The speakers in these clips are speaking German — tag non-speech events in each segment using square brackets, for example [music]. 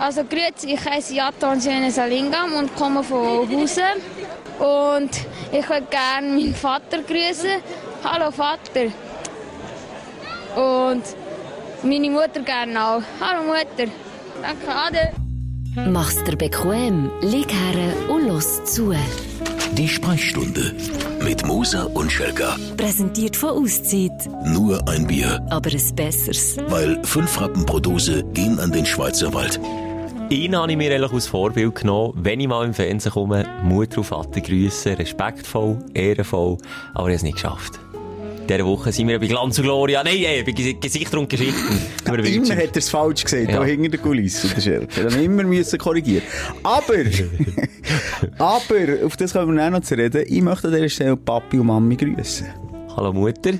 Also grüezi, ich heiße Jaton Salingam und komme von Hausen. Und ich würde gerne meinen Vater grüßen. Hallo Vater. Und meine Mutter gerne auch. Hallo Mutter. Danke, Ade. Mach's dir bequem, lieg her und los zu. Die Sprechstunde mit Musa und Schelga. Präsentiert von Auszeit. Nur ein Bier. Aber ein besseres. Weil fünf Rappen pro Dose gehen an den Schweizer Wald. Ihn habe ich mir eigentlich als Vorbild genommen, wenn ich mal im Fernsehen komme, Mutter und Vater grüßen, respektvoll, ehrenvoll, aber ich habe es nicht geschafft dieser Woche sind wir bei Glanz und Gloria. Nein, ey, bei Gesichter und Geschichten. [laughs] Immer hat er es falsch gesehen, ja. hinter der Kulisse, der Schelke. Wir haben immer müssen korrigieren. Aber, [laughs] aber, auf das können wir auch noch zu reden. Ich möchte an dieser Stelle Papi und Mami grüßen. Hallo Mutter.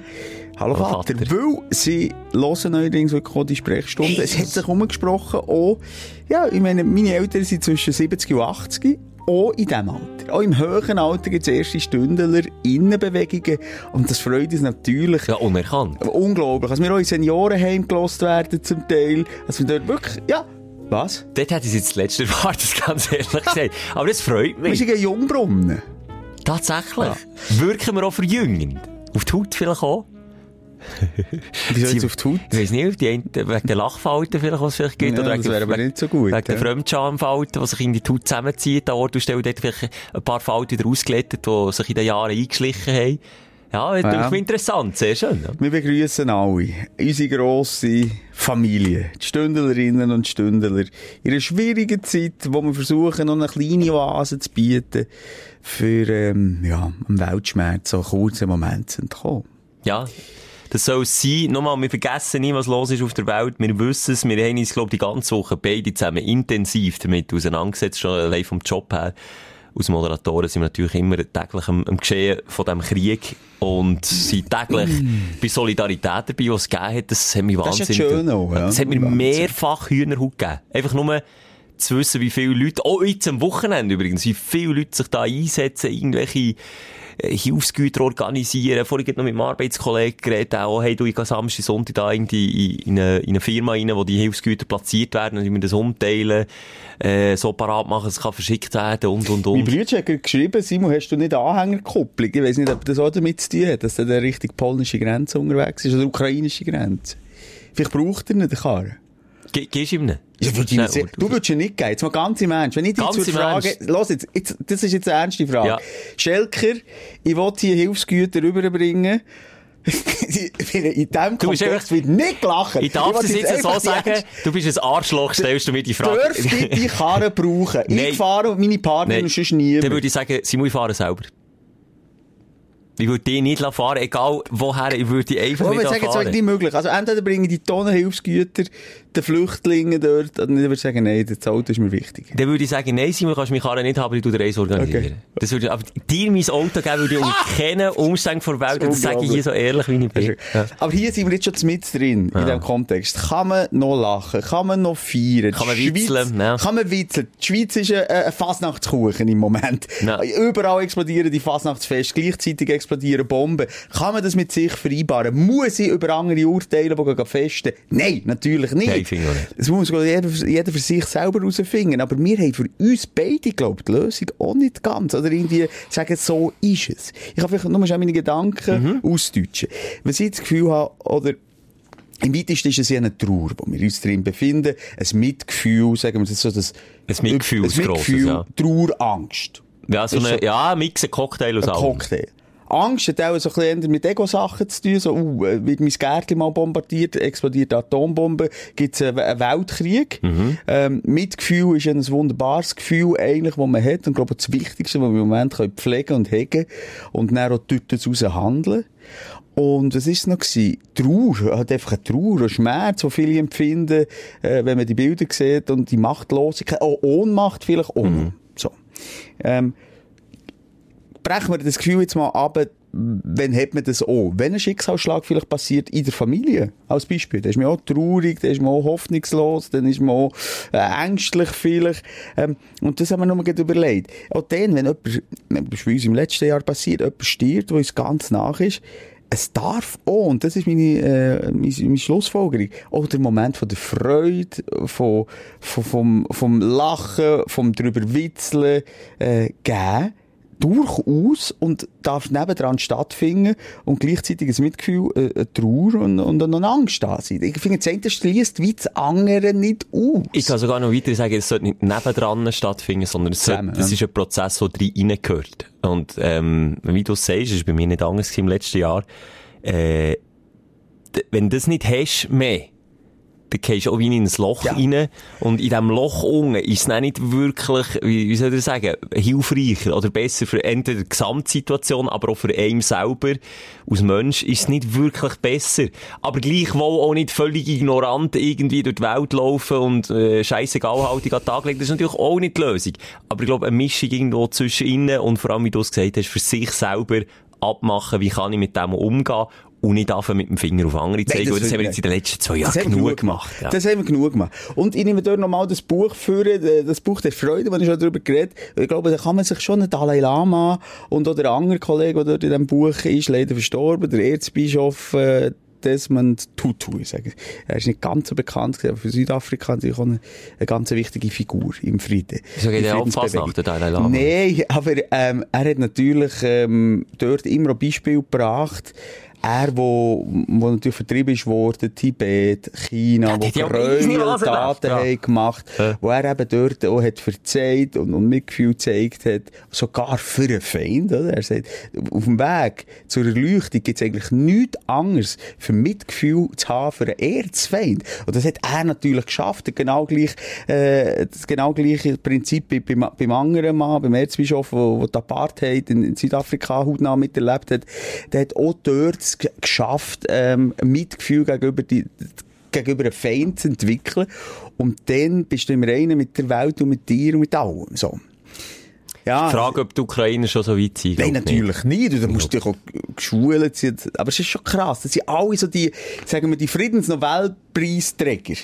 Hallo, Vater. Vater. Weil sie hören neuerdings wirklich auch die Sprechstunde. Hey. Es hat sich umgesprochen, auch, ja, ich meine, meine Eltern sind zwischen 70 und 80 auch in diesem Alter. Auch im höheren Alter gibt es erste Stündler, Innenbewegungen. Und das freut uns natürlich. Ja, unerkannt. Unglaublich. Also wir auch in Seniorenheim gelost werden zum Teil. Also wir dort wirklich, ja, was? Dort hätte ich jetzt das letzte Wort, ganz ehrlich gesagt. Aber das freut mich. Wir sind ein Jungbrunnen. Tatsächlich. Ja. Wirken wir auch verjüngend. Auf die Haut vielleicht auch. [laughs] Wieso jetzt auf die Haut? Ich weiss nicht, die wegen der Lachfalten vielleicht, was es vielleicht gibt. Ja, oder das wäre aber nicht so gut. Wegen ja. der Fremdschamfalten, die sich in die Haut zusammenziehen. Da Ort, du stellst dort vielleicht ein paar Falten wieder ausgelettet, die sich in den Jahren eingeschlichen haben. Ja, das ja. ist interessant, sehr schön. Ja. Wir begrüßen alle, unsere grosse Familie, die Stündlerinnen und Stündler, in einer schwierigen Zeit, wo wir versuchen, noch eine kleine Oase zu bieten, für, ähm, ja, einen Weltschmerz, so einen kurzen Moment zu entkommen. Ja. Das soll es sein. Nochmal, wir vergessen nie, was los ist auf der Welt. Wir wissen es. Wir haben uns, glaube ich, die ganze Woche beide zusammen intensiv damit auseinandergesetzt, schon allein vom Job her. Als Moderatoren sind wir natürlich immer täglich am, am Geschehen von diesem Krieg und sind täglich bei Solidarität dabei, was es gegeben hat. Das hat mich wahnsinnig... Das ist schön auch, ja. Das hat mir mehrfach Hühnerhaut gegeben. Einfach nur zu wissen, wie viele Leute, auch jetzt am Wochenende übrigens, wie viele Leute sich da einsetzen, irgendwelche Hilfsgüter organisieren. Vorhin noch mit einem Arbeitskollegen geredet, auch, hey, du, ich gehe Samstag, Sonntag da irgendwie in eine, in eine Firma rein, wo die Hilfsgüter platziert werden und ich mir das umteilen, äh, so parat machen, es kann verschickt werden und, und, und. Mein Bruder geschrieben, Simon, hast du nicht Anhängerkupplung? Ich weiß nicht, ob das auch damit zu tun hat, dass er der richtig polnische Grenze unterwegs ist oder ukrainische Grenze. Vielleicht braucht er nicht eine Karre. Ge gehst du ihm nicht? Ja, würd nicht sehr, du würdest ja nicht gehen. Jetzt mal ganz im Ernst. Wenn ich dich zur Frage, los jetzt, jetzt, das ist jetzt eine ernste Frage. Ja. Schelker, ich will hier Hilfsgüter rüberbringen. [laughs] in diesem Kontext wird nicht gelachen. Ich darf es jetzt so sagen, du bist ein Arschloch, stellst du mir die Frage. Dürfte ich die Karre brauchen? Ich fahre und meine Partner und sonst niemand. Dann würde ich sagen, sie muss fahren selber. Ich würde die nicht fahren, egal woher, ich würde die einfach oh, nicht sagen, fahren. Das ist nicht möglich. Also entweder bringen die Tonnen Hilfsgüter den Flüchtlingen dort, oder dann würde ich sagen, nein, das Auto ist mir wichtig. Dann würde ich sagen, nein, Simon, kannst du mich Karre nicht haben, ich tu den Reis organisieren. Okay. Das würde, aber dir mein Auto geben, würde ich unter keinen Umständen vor Welt, das sage ich hier so ehrlich, wie ich bin. Ja. Aber hier sind wir jetzt schon mit drin, ja. in diesem Kontext. Kann man noch lachen? Kann man noch feiern? Kann man witzeln? Ja. Kann man witzeln? Die Schweiz ist ein, ein Fasnachtskuchen im Moment. Ja. Überall explodieren die Fasnachtsfeste, gleichzeitig explodieren Bomben. Kann man das mit sich vereinbaren? Muss ich über andere urteilen, die festen? Nein, natürlich nicht. Nein, finde ich nicht. Das muss jeder, jeder für sich selber herausfinden. Aber wir haben für uns beide, glaube ich, die Lösung auch nicht ganz. Oder irgendwie sagen, so ist es. Ich kann vielleicht nur meine Gedanken mhm. ausdeutschen. Wenn ich das Gefühl habe, oder im weitesten ist es ja eine Trauer, wo wir uns drin befinden. Ein Mitgefühl, sagen wir das so, das... Ein Mitgefühl, ein Mitgefühl, ja. Trauer, Angst. Ja, so eine, ja, Mix, ein Cocktail aus allem. Cocktail. Angst hat auch so ein bisschen mit Ego-Sachen zu tun. So, uh, wird mein Gärtchen mal bombardiert, explodiert eine Atombombe, gibt es einen Weltkrieg. Mhm. Ähm, Mitgefühl ist ein wunderbares Gefühl eigentlich, das man hat. Und ich glaube, das Wichtigste, was wir im Moment können pflegen und hegen und dann auch dort daraus handeln. Und was war es noch gewesen? Trauer, hat einfach eine Trauer, ein Schmerz, den viele empfinden, äh, wenn man die Bilder sieht und die Machtlosigkeit, auch Ohnmacht vielleicht auch. Mhm. So. Ähm, brechen wir das Gefühl jetzt mal ab, wenn hat man das auch? Wenn ein Schicksalsschlag vielleicht passiert in der Familie, als Beispiel, dann ist man auch traurig, dann ist man auch hoffnungslos, dann ist man auch äh, ängstlich vielleicht. Ähm, und das haben wir nur überlegt. Auch dann, wenn ist bei uns im letzten Jahr passiert, jemand stirbt, der uns ganz nach ist, es darf auch, und das ist meine, äh, meine, meine Schlussfolgerung, auch der Moment von der Freude, von, von, vom, vom Lachen, vom drüber Witzeln, äh, geben durchaus und darf nebendran stattfinden und gleichzeitig ein Mitgefühl, äh, eine Trauer und, und eine Angst da sein. Ich finde, das eine schließt wie das andere nicht aus. Ich kann sogar noch weiter sagen, es sollte nicht nebendran stattfinden, sondern es sollte, das ist ein Prozess, der reingehört. Und ähm, wie du sagst, ist bei mir nicht anders im letzten Jahr, äh, wenn du das nicht hast, mehr, dann gehst du auch wie in ein Loch ja. rein. Und in diesem Loch unten ist es nicht wirklich, wie, wie soll ich sagen, hilfreicher oder besser für entweder die Gesamtsituation, aber auch für einen selber. Als Mensch ist es nicht wirklich besser. Aber gleichwohl auch nicht völlig ignorant irgendwie durch die Welt laufen und äh, scheissegal haltig an den Tag legen. Das ist natürlich auch nicht die Lösung. Aber ich glaube, eine Mischung irgendwo zwischen innen und vor allem, wie du es gesagt hast, für sich selber abmachen, wie kann ich mit dem umgehen und nicht einfach mit dem Finger auf andere zeigen. Nein, das, das haben wir jetzt in den letzten zwei Jahren genug, genug gemacht. Ja. Das haben wir genug gemacht. Und ich nehme dort nochmal das Buch führen, äh, das Buch der Freude, das ich schon darüber geredet Ich glaube, da kann man sich schon einen Dalai Lama und auch der andere Kollege, der dort in diesem Buch ist, leider verstorben, der Erzbischof, äh, Desmond Tutu. Ich sage. Er ist nicht ganz so bekannt, aber für Südafrika natürlich auch eine, eine ganz wichtige Figur im Frieden. So geht er auch fast nach der Dalai Lama? Nein, aber ähm, er hat natürlich ähm, dort immer ein Beispiel gebracht, er, wo, wo natürlich vertrieben ist worden, Tibet, China, ja, wo Gräueltaten ja. haben gemacht, ja. wo er eben dort auch hat verzeiht und, und Mitgefühl gezeigt hat, sogar für einen Feind, oder? Er sagt, auf dem Weg zur Erleuchtung gibt es eigentlich nichts anderes für Mitgefühl zu haben für einen Erzfeind. Und das hat er natürlich geschafft, genau gleich, äh, das genau gleiche Prinzip beim, beim anderen Mann, beim Erzbischof, wo, wo die Apartheid in, in Südafrika hautnah miterlebt hat, der hat auch dort es geschafft, ähm, Mitgefühl gegenüber die, gegenüber einem Feind zu entwickeln. Und dann bist du im Reinen mit der Welt und mit dir und mit allem. So. Ja. Die Frage, ob die Ukrainer schon so weit sind. Nein, natürlich nicht. nicht. Du musst dich auch geschult sein. Aber es ist schon krass. Das sind alle so die, sagen wir, die Friedensnobelpreisträger.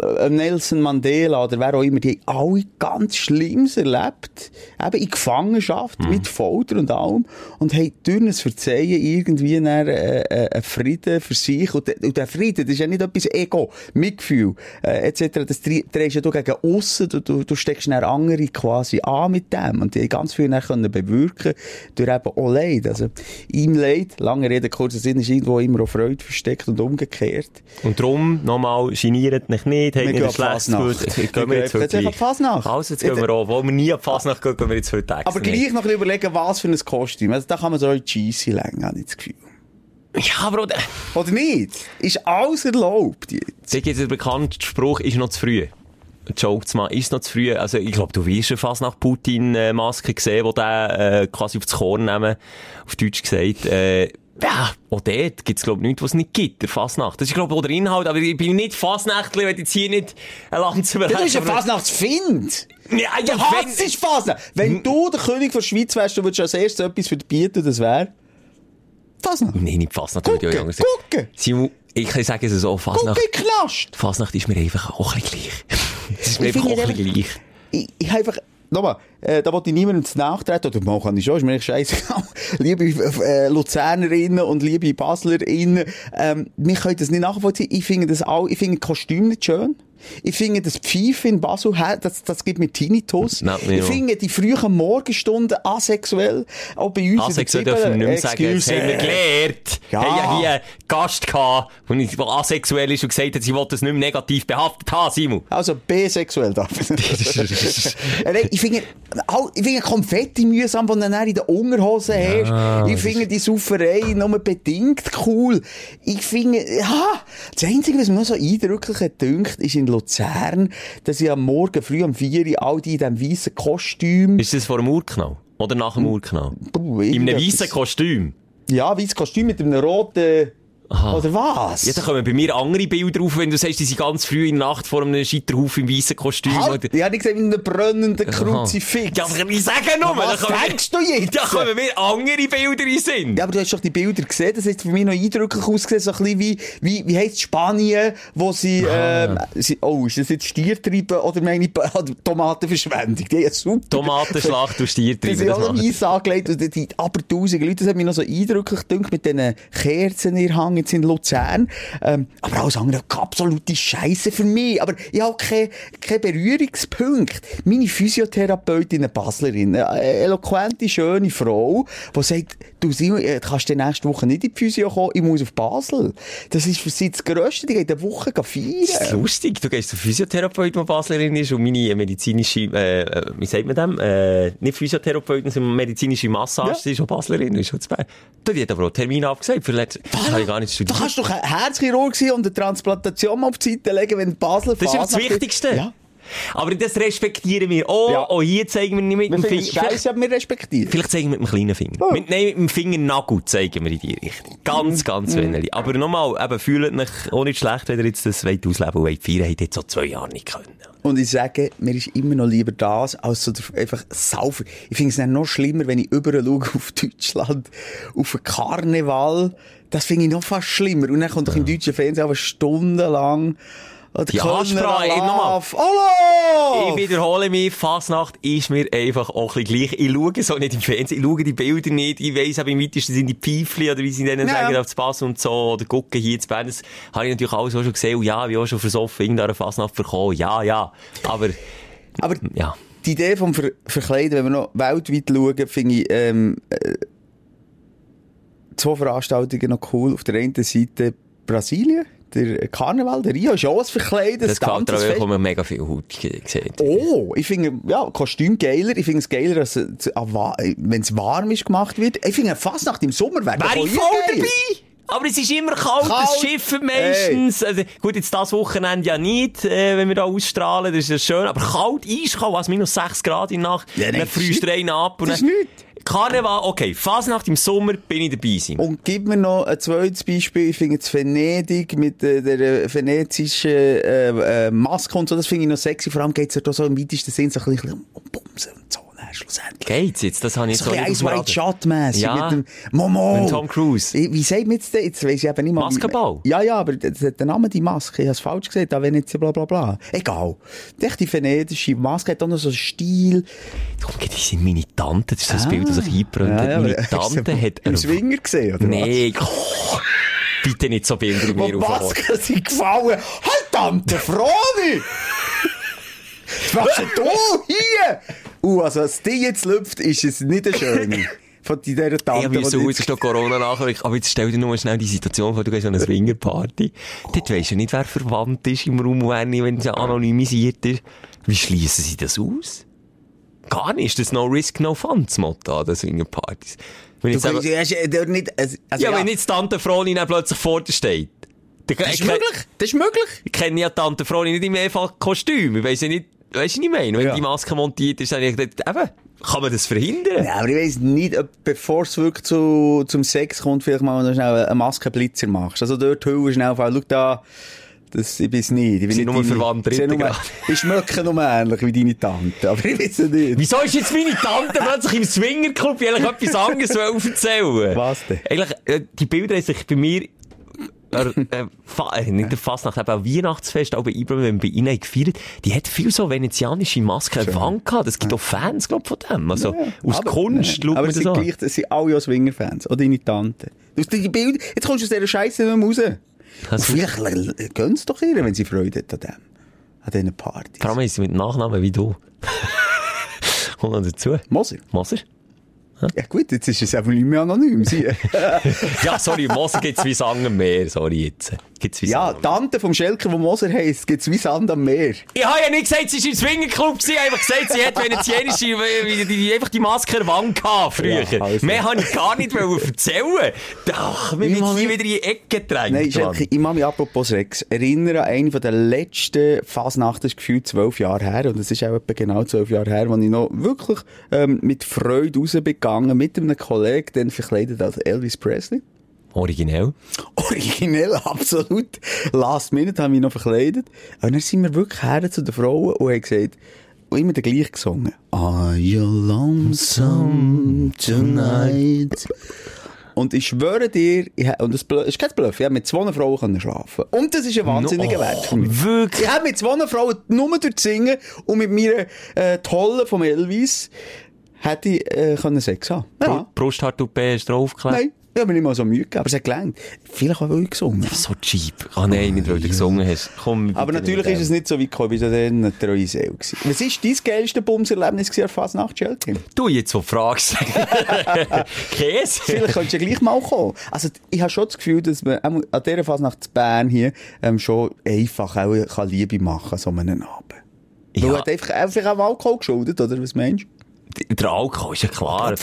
Äh, Nelson Mandela oder wer auch immer, die haben alle ganz Schlimmes erlebt. Eben in Gefangenschaft, mhm. mit Folter und allem. Und haben durch ein Verzeihen irgendwie einen, äh, äh, einen Frieden für sich. Und, und der Frieden, das ist ja nicht etwas Ego, Mitgefühl, äh, etc. Das drehst ja du gegen aussen. Du, du, du steckst eine andere quasi an mit dem. Und die ganz viel können bewirken durch eben auch Leid. Also, im Leid, lange Rede, kurzer Sinn, ist irgendwo immer auch Freude versteckt und umgekehrt. Und darum, nochmal, geniert mich nicht, habt nicht ein schlechtes Gefühl. Gehen wir jetzt heute gleich. Fasnacht. Also, jetzt gehen wir auch. Wo wir nie auf Fasnacht gehen, gehen wir jetzt heute Aber gleich noch überlegen, was für ein Kostüm. Also, da kann man so ein Cheesy längen, habe ich das Gefühl. Ja, Bruder. Oder nicht? Ist alles erlaubt jetzt? Da gibt es einen bekannten Spruch, ist noch zu früh. Joke zu machen, ist noch zu früh. Also, ich glaube, du wirst schon fast nach Putin-Maske gesehen, wo der äh, quasi aufs Korn nehmen, auf Deutsch gesagt. Äh, ja, auch dort gibt's, glaube ich, nichts, was es nicht gibt, der Fasnacht. Das ist, glaube ich, auch der Inhalt, aber ich bin nicht Fasnachtler, wenn jetzt hier nicht ein Lanze bereiten. Du bist ein Fasnachtsfind! Ja, ja, du wenn... Fasnacht! Wenn du der König von der Schweiz wärst, du würdest als erstes etwas verbieten, das wäre... Fasnacht. Nein, nicht Fasnacht. Gucken, gucken! Simon, ich kann sagen, es ist so, Fasnacht... Gucken, Knast! Fasnacht ist mir einfach auch ein gleich. Es ist mir einfach auch ein gleich. Ich, ich einfach nochmal, äh, da wollte ich niemandem zu nachtreten, oder mal kann ich schon, ist mir scheißegal. [laughs] liebe äh, Luzernerinnen und liebe Baslerinnen, ähm, wir können das nicht nachvollziehen. Ich finde das auch, ich finde Kostüm nicht schön. Ich finde, das Pfeife in Basel, das, das gibt mir Tinnitus. No, ich finde die frühen Morgenstunden asexuell, auch bei uns Asexuell dürfen wir nicht mehr sagen, das haben wir gelernt. Ja. Ja hier einen Gast gehabt, der asexuell ist und gesagt hat, sie wollte das nicht mehr negativ behaftet haben, Simon. Also bisexuell darf [laughs] ich. finde, ich finde Konfetti mühsam, die du dann in den Unterhosen ja, hast. Ich finde die Sauferei nur bedingt cool. Ich finde, ja, das Einzige, was mir so eindrücklich hat, ist in Luzern, dass ich am Morgen früh um 4 Uhr all die in diesem weißen Kostüm... Ist das vor dem Urknall? Oder nach dem Urknall? in einem weißen Kostüm? Ja, weißes Kostüm mit einem roten Oder was? Ja, da kommen bei mir andere Bilder auf, wenn du sagst, die sind ganz früh in der Nacht vor einem Scheiterhaufen im weißen Kostüm. Halt, oder- ich habe gesagt, wie einem brennenden Kruzifix. Ja, aber ich sage nur, Was da denkst du jetzt? Da kommen mir andere Bilder in Sinn. Ja, aber du hast doch die Bilder gesehen, das hat für mich noch eindrücklich ausgesehen, so ein bisschen wie, wie, wie heisst Spanien, wo sie, ähm, sie, oh, ist das jetzt Stiertreiben oder meine ich, [laughs] oder Tomatenverschwendung? Die haben super. Tomatenschlacht und Die Stiertreiben, sind das alle weiss angelegt und die aber tausende Leute, das hat mich noch so eindrücklich gedacht mit diesen Kerzen in Hang jetzt in Luzern. Ähm, aber alles andere, absolute Scheiße für mich. Aber ich habe keinen kein Berührungspunkt. Meine Physiotherapeutin, eine Baslerin, eine eloquente, schöne Frau, die sagt, du Simon, äh, kannst du nächste Woche nicht in die Physio kommen, ich muss auf Basel. Das ist für sie das Grösste, die geht eine Woche Das ist feiern. lustig. Du gehst zum Physiotherapeut, der Baslerin ist, und meine medizinische, äh, äh, wie sagt man dem? Äh, nicht Physiotherapeutin, sondern medizinische Massage, die ist auch Baslerin, ist auch zu Bern. Du, die hat aber auch Termin abgesagt, für letztes, das habe ich gar nicht Du studiert. kannst doch ein Herzchirurg sein und eine Transplantation mal auf die Seite legen, wenn Basel Das ist das Wichtigste. Ja. Aber das respektieren wir. Oh, Ja. oh, hier zeigen wir nicht mit Wir dem Finger. scheiße, aber wir respektieren. vielleicht zeigen wir mit dem kleinen Finger. Oh. Mit, nein, mit dem Fingernagel zeigen wir in die Richtung. Ganz, ganz wenig. Aber nochmal, eben, fühlt euch auch nicht schlecht, wenn ihr jetzt das wollt ausleben wollt feiern, ihr jetzt so zwei Jahre nicht können. Und ich sage, mir ist immer noch lieber das, als so einfach saufen. Ich finde es noch schlimmer, wenn ich überall schaue auf Deutschland, auf einen Karneval. Das finde ich noch fast schlimmer. Und dann kommt doch im deutschen Fernsehen aber stundenlang oder Die Ansprache, ey, nochmal. Hallo! Ich wiederhole mich, Fasnacht ist mir einfach auch ein gleich. Ich schaue so nicht im Fernsehen, ich schaue die Bilder nicht, ich weiss aber im weitesten sind die Pfeifli, oder wie sie denen Ja. sagen, auf das Pass und so, oder gucken hier zu Bern. Das habe ich natürlich alles auch schon gesehen, und ja, habe auch schon versoffen, irgendeiner Fasnacht bekommen, ja, ja. Aber, Aber ja. die Idee vom Ver Verkleiden, wenn wir noch weltweit schauen, finde ich, ähm, äh, zwei Veranstaltungen noch cool. Auf der einen Seite Brasilien, der Karneval, der Rio, ist ja auch ein Verkleiden. Das gefällt mir auch, wo man mega viel Haut sieht. Oh, ich finde, ja, Kostüm geiler. Ich finde es geiler, als, wenn es warm ist gemacht wird. Ich finde, fast nach dem Sommer wäre Wäre ich voll dabei! Aber es ist immer kalt, Kalt. das Schiffen meistens. Also, gut, jetzt das Wochenende ja nicht, äh, wenn wir da ausstrahlen, das ist ja schön. Aber kalt, eiskalt, was minus 6 Grad in der Nacht. Ja, nein, dann frühst du rein ab. Und das ist nichts. Karneval, okay. Fasnacht im Sommer bin ich dabei sein. Und gib mir noch ein zweites Beispiel. Ich finde es Venedig mit äh, der venezischen äh, äh, Maske und so, das finde ich noch sexy. Vor allem geht es ja da so im weitesten Sinn so ein bisschen um Bumsen und so, schlussendlich. Geht's jetzt? Das habe ich So jetzt bisschen nicht White. Shot mässig Ja. mit dem Momo. Mit Tom Cruise. Wie, sagt man jetzt das? Jetzt weiss ich eben nicht mal. wie- Maskenball? Ja, ja, aber das der Name die Maske. Ich habe es falsch gesehen. Da Venezia, bla, bla, bla. Egal. Die echte venedische Maske hat auch noch so einen Stil. Komm, die sind meine Tante. Das ist das Bild, das eingebrannt hat. Ah. Ja, ja, Meine [laughs] Tante hat... Im Swinger gesehen, oder Nee, bitte nicht so Bilder was? mir Wo die aufholen. Masken sind gefallen. Halt, Tante Froni! Was denn du hier? Uh, also, was die jetzt lüpft, ist es nicht eine schöne. Von dieser Tante. Ich habe die so, jetzt- ist noch Corona nachher. Aber jetzt stell dir nur schnell die Situation vor, du gehst an eine Swingerparty. Dort weisst du nicht, wer verwandt ist im Raum, wenn es anonymisiert ist. Wie schließen sie das aus? Gar nicht. Das ist No Risk, No Fun, das Motto an den Swingerpartys. Wenn Du jetzt kannst, du hast ja dort nicht, also, also, ja, wenn jetzt Tante Froni dann plötzlich vor dir steht. Das ist möglich. Das ist möglich. Ich kenne ja Tante Froni nicht im einfach Kostüm. Ich weiss ja nicht, weisst du, was ich meine? Wenn Ja. die Maske montiert ist, dann ich gedacht, eben, kann man das verhindern? Ja, aber ich weiss nicht, ob, bevor es wirklich zu, zum Sex kommt, vielleicht mal noch schnell einen Maskenblitzer machst. Also dort Hülle schnell auf, schau da, das, ich bin's nicht. Ich bin nur verwandt nur- Grad. Ich schmecke nur ähnlich wie deine Tante, aber ich weiß es nicht. Wieso ist jetzt meine Tante plötzlich im Swingerclub? Ich eigentlich etwas anderes [laughs] erzählen. Was denn? Eigentlich, äh, die Bilder haben sich bei mir, äh, äh, fa äh, nicht der Fastnacht, aber auch Weihnachtsfest, auch bei Ibram, wenn wir bei ihnen gefeiert, die hat viel so venezianische Masken an der Wand gehabt. Es gibt auch Fans, glaub von dem. Also, aus Aber- Kunst, ja, Aber es das sind an. gleich, es sind alle auch Swinger-Fans. Auch deine Tante. Du, die Bilder, jetzt kommst du aus dieser Scheiße nicht mehr raus. Also- vielleicht gönn's doch ihr, wenn sie Freude hat an dem. An diesen Partys. Vor allem ist sie mit Nachnamen wie du. [laughs] Kommt noch dazu. Moser. Moser? Ja gut, jetzt ist es einfach nicht mehr anonym. [laughs] Ja, sorry, Moser gibt's wie Sand am Meer. Sorry jetzt. Gibt's wie ja, Sand. Tante vom Schelker, wo Moser heisst, gibt's wie Sand am Meer. Ich habe ja nicht gesagt, sie war im Swingerclub. Ich habe einfach gesagt, sie hat venezianische, die, die, einfach die Maske gehabt, früher. Ja, also. Mehr habe ich gar nicht erzählen. Ach, wir mag hier wieder in die Ecke gedrängt. Nein. Schelker, ich mache mich apropos Rex erinnern an eine der letzten Fasnachten, das ist gefühlt zwölf Jahre her, und es ist auch etwa genau zwölf Jahre her, wo ich noch wirklich ähm, mit Freude rausgegangen mit einem Kollegen, dann verkleidet als Elvis Presley. Originell. Originell, [laughs] absolut. Last Minute haben wir noch verkleidet. Und dann sind wir wirklich her zu den Frauen und haben gesagt, und immer den gleich gesungen. Are you lonesome tonight? Und ich schwöre dir, ich, und das ist kein Bluff, ich habe mit zwei Frauen können schlafen. Und das ist ein wahnsinniger No, Wert für mich. wirklich? Ich habe mit zwei Frauen nur durch Singen und mit meiner äh, Tolle vom Elvis hätte ich äh, können Sex haben. Ja. Brusthaartoupé hast du draufgeklebt? Nein, ich habe mir nicht mal so Mühe gegeben, aber es hat gelangt. Vielleicht auch, weil ich gesungen habe. So cheap. Ah nein, nicht weil du gesungen hast. Komm, Aber natürlich ist es nicht so weit gekommen, wie so dann eine treue Seele gewesen. Was war dein geilste Bumserlebnis an Fasnacht, Schelke? Du jetzt so fragst. [laughs] Käse? Vielleicht könntest du ja gleich mal kommen. Also, ich habe schon das Gefühl, dass man auch an dieser Fasnacht in Bern hier ähm, schon einfach auch kann Liebe machen kann, so einen Abend. Ja. Ja. Du hat einfach, einfach am Alkohol geschuldet, oder? Was meinst du? Der Alkohol ist ja klar.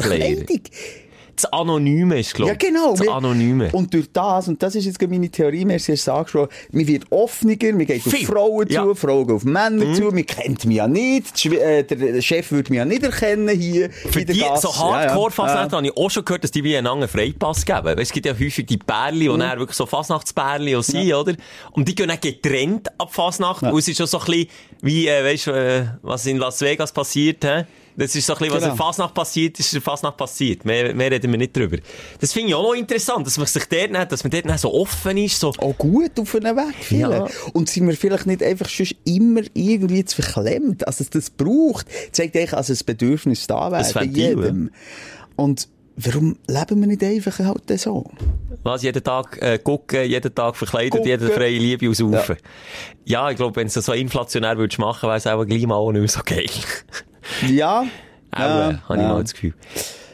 Das Anonyme ist, glaube Ja, genau. Das Anonyme. Und durch das, und das ist jetzt meine Theorie, wir haben es angesprochen, man wird offener, man geht auf Viel. Frauen zu, Ja. Mhm. Frauen gehen auf Männer zu, man kennt mich ja nicht, äh, der Chef würde mich ja nicht erkennen hier Für die, Gasse. so hardcore Ja, ja. Habe ich auch schon gehört, dass die wie einander Freipass geben. Weißt, es gibt ja häufig die Pärli, die dann wirklich so Fasnachtsperli auch sind, oder? Und die gehen dann getrennt ab Fasnacht. Und es ist schon so ein bisschen wie, äh, weißt du, äh, was in Las Vegas passiert, hä? Das ist so ein bisschen, was Genau. in Fasnacht passiert, ist in Fasnacht passiert. Mehr, mehr reden wir nicht drüber. Das finde ich auch noch interessant, dass man sich dort nicht, dass man dort nicht so offen ist, so, auch gut auf einen Weg. Viele. Ja. Und sind wir vielleicht nicht einfach schon immer irgendwie zu verklemmt, dass es das braucht, zeigt eigentlich, dass ein Bedürfnis da wäre bei jedem. Und warum leben wir nicht einfach halt so? was, jeden Tag äh, gucken, jeden Tag verkleidet, Gucken. jede freie Liebe aussaufen. Ja. ich glaube, wenn du es so inflationär würdest machen, wäre es auch gleich mal auch nicht mehr so geil. [laughs] Ja. Auch, äh, habe ich ja. mal das Gefühl.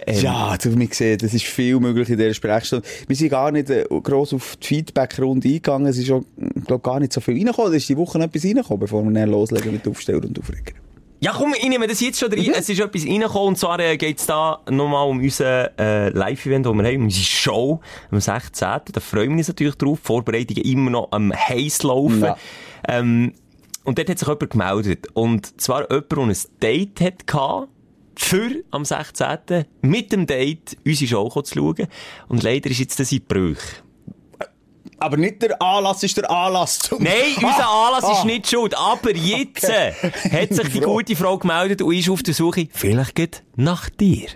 Ähm, Ja, du, wir sehen, das ist viel möglich in dieser Sprechstunde. Wir sind gar nicht äh, gross auf die Feedback-Runde eingegangen. Es ist auch, glaub, gar nicht so viel reingekommen. Es ist die Woche etwas reingekommen, bevor wir dann loslegen mit Aufsteller und Aufreger. Ja, komm, ich nehme das jetzt schon rein. Es ist etwas reingekommen, und zwar äh, geht es da nochmal um unser äh, Live-Event, das wir haben, um unsere Show am 16. Da freuen wir uns natürlich drauf. Die Vorbereitungen immer noch am heiß laufen. Ja. Ähm, und dort hat sich jemand gemeldet. Und zwar jemand, der ein Date hatte, für am 16. mit dem Date unsere Show zu schauen. Und leider ist jetzt das in Brüch. Aber nicht der Anlass ist der Anlass zum... Nein, [laughs] unser Ah, Anlass ah. ist nicht schuld. Aber jetzt äh, hat sich die [laughs] Frau. gute Frau gemeldet und ist auf der Suche, vielleicht geht nach dir.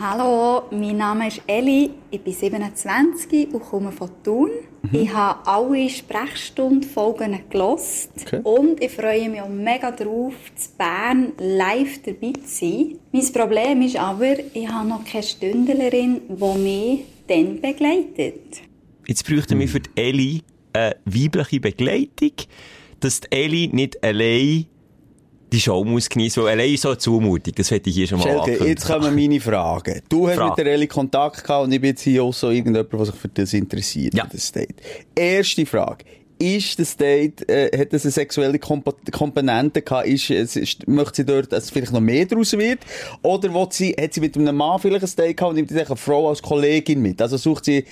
Hallo, mein Name ist Elli, ich bin 27 und komme von Thun. Ich habe alle Sprechstundenfolgen gelost Okay. und ich freue mich auch mega drauf, zu Bern live dabei zu sein. Mein Problem ist aber, ich habe noch keine Stündlerin, die mich dann begleitet. Jetzt bräuchten wir für die Elli eine weibliche Begleitung, dass die Elli nicht allein die Show muss geniessen, weil allein ist so eine Zumutung. Das hätte ich hier schon mal Schelke, jetzt kommen meine Fragen. Du hast Frage. mit der Elli Kontakt gehabt und ich bin jetzt hier auch so irgendjemand, der sich für das interessiert, Ja. für das Date. Erste Frage. Ist das Date, äh, hat das eine sexuelle Kompo- Komponente gehabt? Ist, es ist, möchte sie dort, dass vielleicht noch mehr draus wird? Oder sie, hat sie mit einem Mann vielleicht ein Date gehabt und nimmt sich eine Frau als Kollegin mit? Also sucht sie,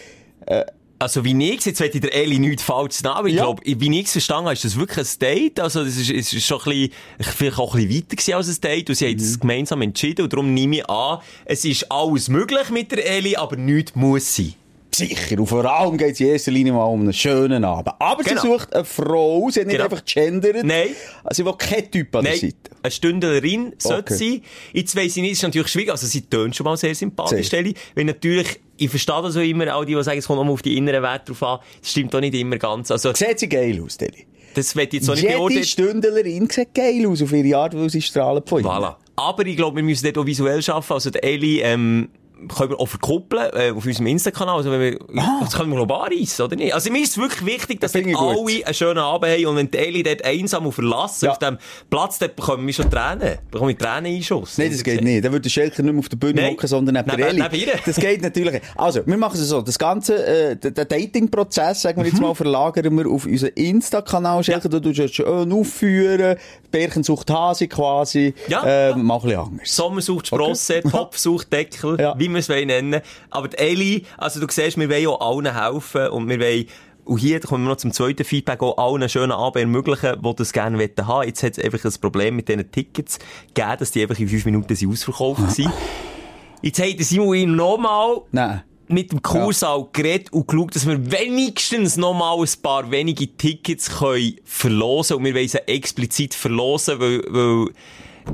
Also, wie ich jetzt ich der Elli nichts falsch aber ich Ja. glaube, wie ich es verstanden habe, ist das wirklich ein Date. Also, das ist, ist schon ein bisschen, vielleicht auch ein bisschen weiter gewesen als ein Date und sie haben Mhm. es gemeinsam entschieden und darum nehme ich an, es ist alles möglich mit der Elli, aber nichts muss sein. Sicher. Und vor allem geht es in erster Linie mal um einen schönen Abend. Aber Genau. sie sucht eine Frau, sie hat nicht Genau. einfach gendert. Nein. Also, sie will keinen Typ an der Nein, Seite. eine Stündlerin sollte Okay. sein. Jetzt weiss ich nicht, es ist natürlich schwierig. Also, sie tönt schon mal sehr sympathisch, Sehr. Elli. Weil natürlich, ich verstehe das auch immer, all die, die sagen, es kommt auch mal auf die inneren Werte drauf an. Das stimmt auch nicht immer ganz. Also, Sieht sie geil aus, Deli? das wird jetzt auch nicht Jede beurteilen. Stündlerin sieht geil aus auf ihre Art, weil sie strahlen von innen. Voilà. Aber ich glaube, wir müssen dort auch visuell arbeiten. Also, der Eli, ähm, können wir auch verkuppeln, äh, auf unserem Insta-Kanal. Also, wenn wir, das können wir global reissen, oder nicht? Also, mir ist es wirklich wichtig, dass finde ich gut. alle einen schönen Abend haben. Und wenn die Eli dort einsam und verlassen Ja. auf dem Platz, dort bekommen wir schon Tränen. Bekommen wir Träneneinschuss. Nein, das geht nicht. Dann würde der Schelker nicht mehr auf der Bühne Nein. hocken, sondern neben der Neben- Elli. neben. Das geht natürlich. Also, wir machen es so. Das ganze, äh, den Dating-Prozess, sagen wir Mhm. jetzt mal, verlagern wir auf unseren Insta-Kanal. Schelker, du tust schön aufführen. Bärchen sucht Hase quasi. Ja, Äh, ja. Mach ein bisschen anders. Sommer sucht Sprosse, Topf sucht Deckel, Ja. Wie wir es nennen. Aber die Eli, also du siehst, wir wollen auch allen helfen und wir wollen und hier kommen wir noch zum zweiten Feedback, auch allen schönen Abend ermöglichen, die das gerne haben wollen. Jetzt hat es einfach ein Problem mit diesen Tickets gegeben, dass die einfach in fünf Minuten sind ausverkauft [laughs] waren. Jetzt hat Simon ihm nochmal Nein. mit dem Kursaal geredet und geschaut, dass wir wenigstens noch mal ein paar wenige Tickets können verlosen Und wir wollen sie explizit verlosen, weil, weil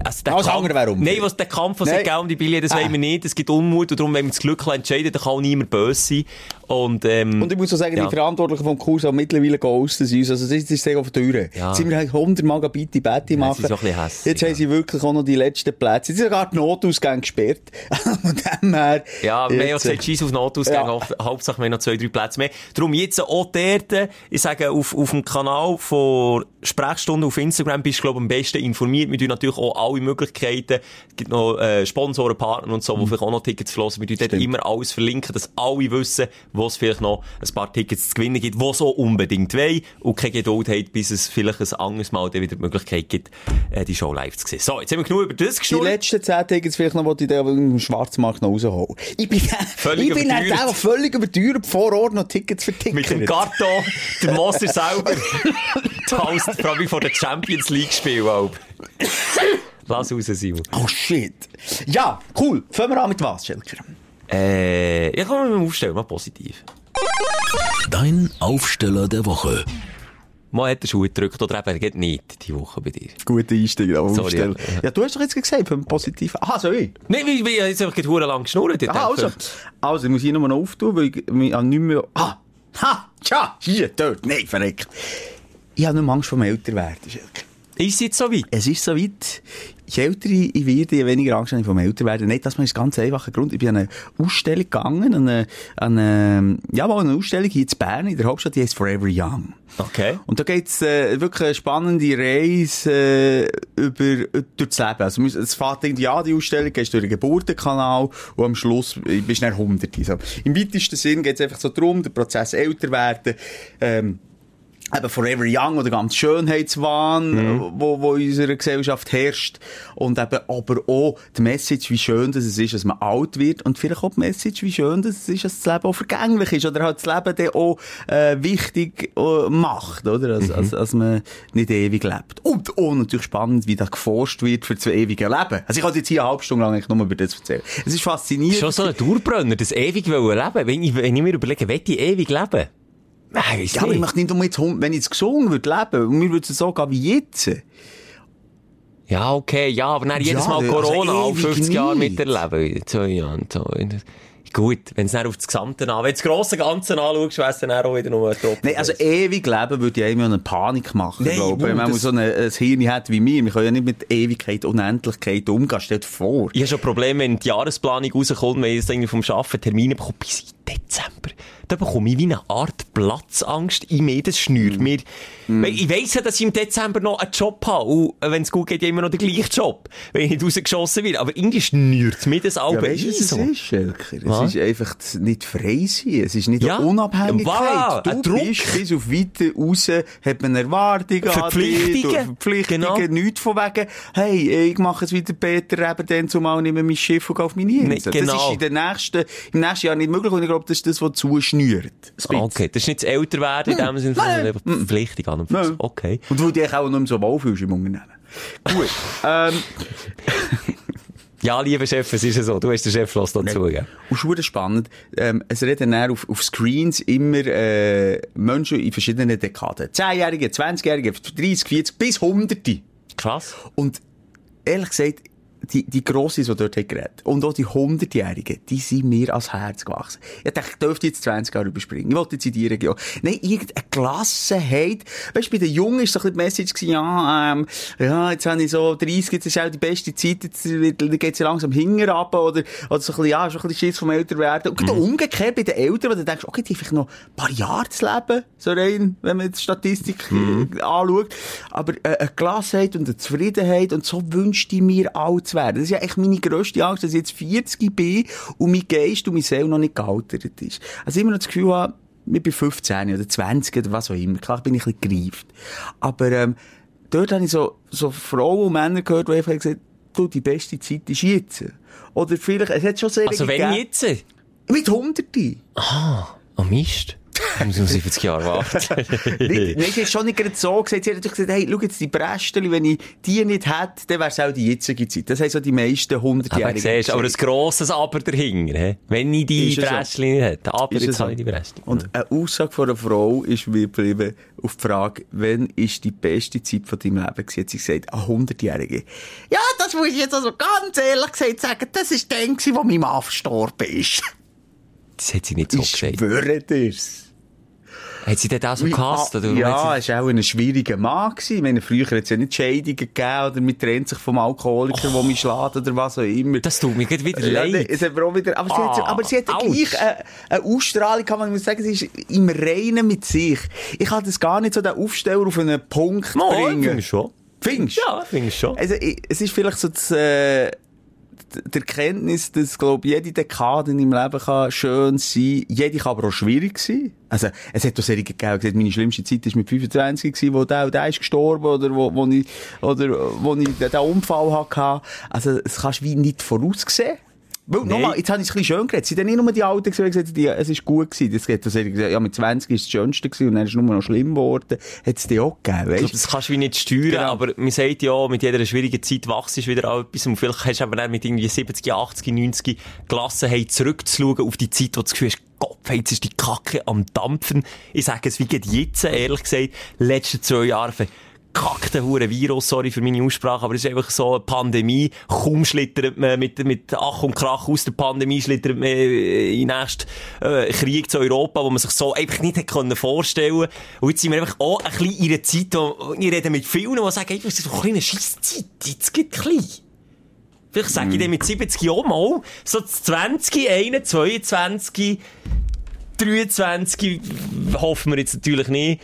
also der Alles Kampf- andere wäre. Nein, was der Kampf, was es um die Billionen, das Ah. wollen wir nicht. Es gibt Unmut und darum, wenn wir das Glück entscheiden, dann kann auch niemand böse sein. Und, ähm, Und ich muss auch sagen, Ja. die Verantwortlichen vom Kurs haben mittlerweile ghosten uns. Also, das ist, sehr auf die Tür. Ja. Sind wir halt 100 Mal bitte Betty Ja, machen. sind so bisschen hässig, Jetzt haben ja. sie wirklich auch noch die letzten Plätze. Sie haben sogar die Notausgänge gesperrt. [laughs] Von dem her. Ja, wir haben ja jetzt, äh, gesagt, scheiss auf Notausgang, Ja. Haupt- Hauptsache wir haben noch zwei, drei Plätze mehr. Darum jetzt auch dort, ich sage, auf, auf dem Kanal von Sprechstunde auf Instagram bist du, glaube ich, am besten informiert. Wir tun natürlich auch alle Möglichkeiten, es gibt noch äh, Sponsoren, Partner und so, wo vielleicht auch noch Tickets verlosen. Wir tun dort Mhm. Immer alles verlinken, dass alle wissen, wo es vielleicht noch ein paar Tickets zu gewinnen gibt, die auch unbedingt wollen und keine Geduld haben, bis es vielleicht ein anderes Mal wieder die Möglichkeit gibt, äh, die Show live zu sehen. So, jetzt haben wir genug über das Die geschnurrt. letzten 10 Tickets vielleicht noch, die ich im Schwarzmarkt noch rausholen. Ich bin, Völlig [laughs] ich bin halt einfach völlig überteuert, vor Ort noch Tickets für Tickets. Mit dem Karton, der Moser selber. [laughs] Das heisst, vor allem vor der Champions League Spiel, Alb. Lass raus, Simon. Oh shit. Ja, cool. Fangen wir an mit was, Schelker? Äh, ja, komm, wir mal aufstellen, mal positiv. Dein Aufsteller der Woche. Mal hat der Schuh gedrückt, oder eben, geht nicht, die Woche bei dir. Guter Einstieg, aber Sorry, aufstellen. ja. Ja, du hast doch jetzt gesagt, für einen positiven. Aha, so ich. Nein, wie, wie, jetzt einfach gerade lang geschnurrt. Ich Aha, also. Also, ich muss hier nochmal noch auftun, weil ich mich an nicht mehr... Ah! Ha! Tja! Hier, dort. Nein, verreckt. Ich habe mehr Angst vor dem Älterwerden. Ist es jetzt so weit? Es ist so weit, je älter ich werde, je weniger Angst habe ich vom Älterwerden. Nicht, das ist ganz einfacher Grund. Ich bin an eine Ausstellung gegangen, an eine, an eine, ja, eine Ausstellung hier in Bern, in der Hauptstadt, die heißt Forever Young. Okay. Und da geht's äh, wirklich eine spannende Reise äh, über, durch das Leben. Also es fährt irgendwie an, die Ausstellung, gehst durch den Geburtenkanal und am Schluss bist du dann Hunderte. So. Im weitesten Sinn geht's einfach so darum, der Prozess älter werden, ähm, eben Forever Young oder ganz Schönheitswahn, äh, wo, wo in unserer Gesellschaft herrscht. Und eben aber auch die Message, wie schön das es ist, dass man alt wird. Und vielleicht auch die Message, wie schön das es ist, dass das Leben auch vergänglich ist. Oder halt das Leben dann auch äh, wichtig äh, macht, oder? Als, als, als man nicht ewig lebt. Und auch natürlich spannend, wie da geforscht wird für das ewige Leben. Also ich kann jetzt hier eine halbe Stunde lang eigentlich nur über das erzählen. Es ist faszinierend. Schon so ein Dauerbrenner, das ewig leben. Wenn ich, wenn ich mir überlege, will ich ewig leben? Nein, Ja, aber ich möchte nicht um jetzt, wenn ich jetzt gesungen würde leben, und mir würde es so gehen wie jetzt. Ja, okay, ja, aber dann jedes Ja, Mal also Corona, ewig 50 Jahre miterleben. Zwei Jahren, so. Gut, wenn es auf das Gesamte an, wenn du das grosse Ganze anschaust, wäre es dann auch wieder nur ein Tropfen. Nein, also ewig leben würde ja immer eine Panik machen, Nein, glaube ich. Wenn man so eine, ein Hirn hat wie mir, wir können ja nicht mit Ewigkeit, Unendlichkeit umgehen. Stell dir vor. Ich habe schon Probleme, wenn die Jahresplanung rauskommt, wenn ich jetzt irgendwie vom Arbeiten Termine bekomme, bis Dezember. Da bekomme ich wie eine Art Platzangst in mir, das schnürt Mm. mir. Weil Ich weiss ja, dass ich im Dezember noch einen Job habe. Und wenn es gut geht, ja immer noch den gleichen Job. Wenn ich nicht rausgeschossen werde. Aber irgendwie schnürt mir das auch Ja, weißt du, was es so. ist, Schelker? Es ist einfach nicht frei sein. Es ist nicht Ja. eine Unabhängigkeit. Voilà, du ein Druck. bist bis auf weiter raus, hat man Erwartungen an Verpflichtungen. du- Verpflichtungen, Genau. nichts von wegen, hey, ich mache es wieder Peter, eben dann zumal nehme mein Schiff und gehe auf meine Insel. Nee, genau. Das ist in den nächsten, im nächsten Jahr nicht möglich und ich glaube, das ist das, was zuschnürt. Ein bisschen. Okay, das ist nicht das Älterwerden in dem Sinne, sondern einfach Verpflichtung an und für sich. Okay. Und wo du dich auch nicht so wohlfühlst im Unternehmen. Gut. [laughs] ähm, Ja, lieber Chef, es ist ja so. Du hast den Chef los dazu, gell? und schon spannend, ähm, es reden dann auf, auf Screens immer äh, Menschen in verschiedenen Dekaden. 10-Jährige, 20-Jährige, 30, 40 bis Hunderte. Krass. Und ehrlich gesagt, die, die Grosses, die dort haben geredet und auch die 100-Jährigen, die sind mir ans Herz gewachsen. Ich dachte, ich dürfte jetzt 20 Jahre überspringen. Ich wollte jetzt in die Region. Nein, irgendeine Gelassenheit. Weißt du, bei den Jungen ist so ein bisschen die Message gewesen, ja, ähm, ja, jetzt habe ich so 30, jetzt ist auch die beste Zeit, jetzt dann geht's ja langsam hinger ab, oder, oder so ein bisschen, ja, schon ein bisschen Schiss vom Älterwerden. Und gerade umgekehrt bei den Eltern, wo du denkst, okay, die haben vielleicht noch ein paar Jahre zu leben, so rein, wenn man die Statistik äh, anschaut. Aber äh, eine Gelassenheit und eine Zufriedenheit, und so wünschte ich mir alt zu werden. Das ist ja echt meine grösste Angst, dass ich jetzt 40 bin und mein Geist und meine Seele noch nicht gealtert ist. Also immer noch das Gefühl habe, ich bin 15 oder 20 oder was auch immer. Klar bin ich ein bisschen gereift. Aber ähm, dort habe ich so, so Frauen und Männer gehört, die einfach gesagt haben, du, die beste Zeit ist jetzt. Oder vielleicht, es hat schon sehr Also wenn jetzt? Mit Hunderten. Oh, Mist. Ich muss noch 70 Jahre warten. nicht, nicht, ist schon nicht gerade so gesagt. Sie hat natürlich gesagt, hey, schau jetzt die Brästchen, wenn ich die nicht hätte, dann wäre es auch die jetzige Zeit. Das haben so die meisten Aber 100-Jährigen siehst, aber ein grosses Aber dahinter, he? wenn ich die es so? Nicht hätte. Aber Ist es jetzt so? habe ich die Bräschchen. Und eine Aussage von einer Frau ist mir geblieben auf die Frage, wann ist die beste Zeit von deinem Leben gewesen? Hat sie gesagt, eine 100-Jährige. Ja, das muss ich jetzt also ganz ehrlich gesagt sagen, das ist dann gewesen, wo mein Mann verstorben ist. Das hat sie nicht so ich gesagt. schwöre dir's. Hat sie dort auch so gehasst? Oder? Ja, es war auch ein schwieriger Mann. Gewesen. Ich meine, früher hat es ja nicht Scheidungen gegeben oder man trennt sich vom Alkoholiker, der mich schlägt oder was auch immer. das tut mir gerade wieder Ja, leid. es hat mir auch wieder, aber, sie hat, Ah, aber sie hat ouch. gleich eine, eine Ausstrahlung, kann man muss sagen, sie ist im Reinen mit sich. Ich kann das gar nicht so den Aufsteller auf einen Punkt Mal, bringen. ich schon. Findest du? Ja, finde ich schon. Also, ich, es ist vielleicht so das, äh, die Erkenntnis, dass, glaube jede Dekade in meinem Leben kann schön sein Jede kann aber auch schwierig sein. Also, es hat auch Serien gegeben, meine schlimmste Zeit war mit 25 gewesen, wo der, der ist gestorben, oder wo, wo ich, oder, wo ich den, Unfall hatte. Also, es kannst wie nicht voraussehen. Weil, nochmal, jetzt habe ich es ein bisschen schön geredet. Es sind nicht nur die Alten gewesen, gesagt die- es ist gut gewesen. Das geht, gesagt, ja, mit 20 ist das Schönste gewesen, und dann ist es nur noch schlimm geworden. Hat es die auch gegeben, Ich weißt glaube, das kannst du wie nicht steuern, Genau. aber man sagt ja, mit jeder schwierigen Zeit wachst du wieder an etwas und vielleicht hast du aber dann mit irgendwie 70, 80, 90 Gelassenheit zurückzuschauen auf die Zeit, wo du das Gefühl hast, Gott, jetzt ist die Kacke am Dampfen. Ich sage es wie geht jetzt, ehrlich gesagt, letzte zwei Jahre verkackte hure Virus, sorry für meine Aussprache, aber es ist einfach so eine Pandemie. Kaum schlittert man mit, mit Ach und Krach aus der Pandemie, schlittert man äh, in den nächsten äh, Krieg zu Europa, wo man sich so einfach nicht hätte können vorstellen Und jetzt sind wir einfach auch ein bisschen in einer Zeit, wo ich rede mit vielen, die sagen, das ist bisschen eine Scheisse-Zeit, jetzt geht klein. Vielleicht sage ich dann mit 70 Jahren mal, so 20, 21, 22, 23, hoffen wir jetzt natürlich nicht,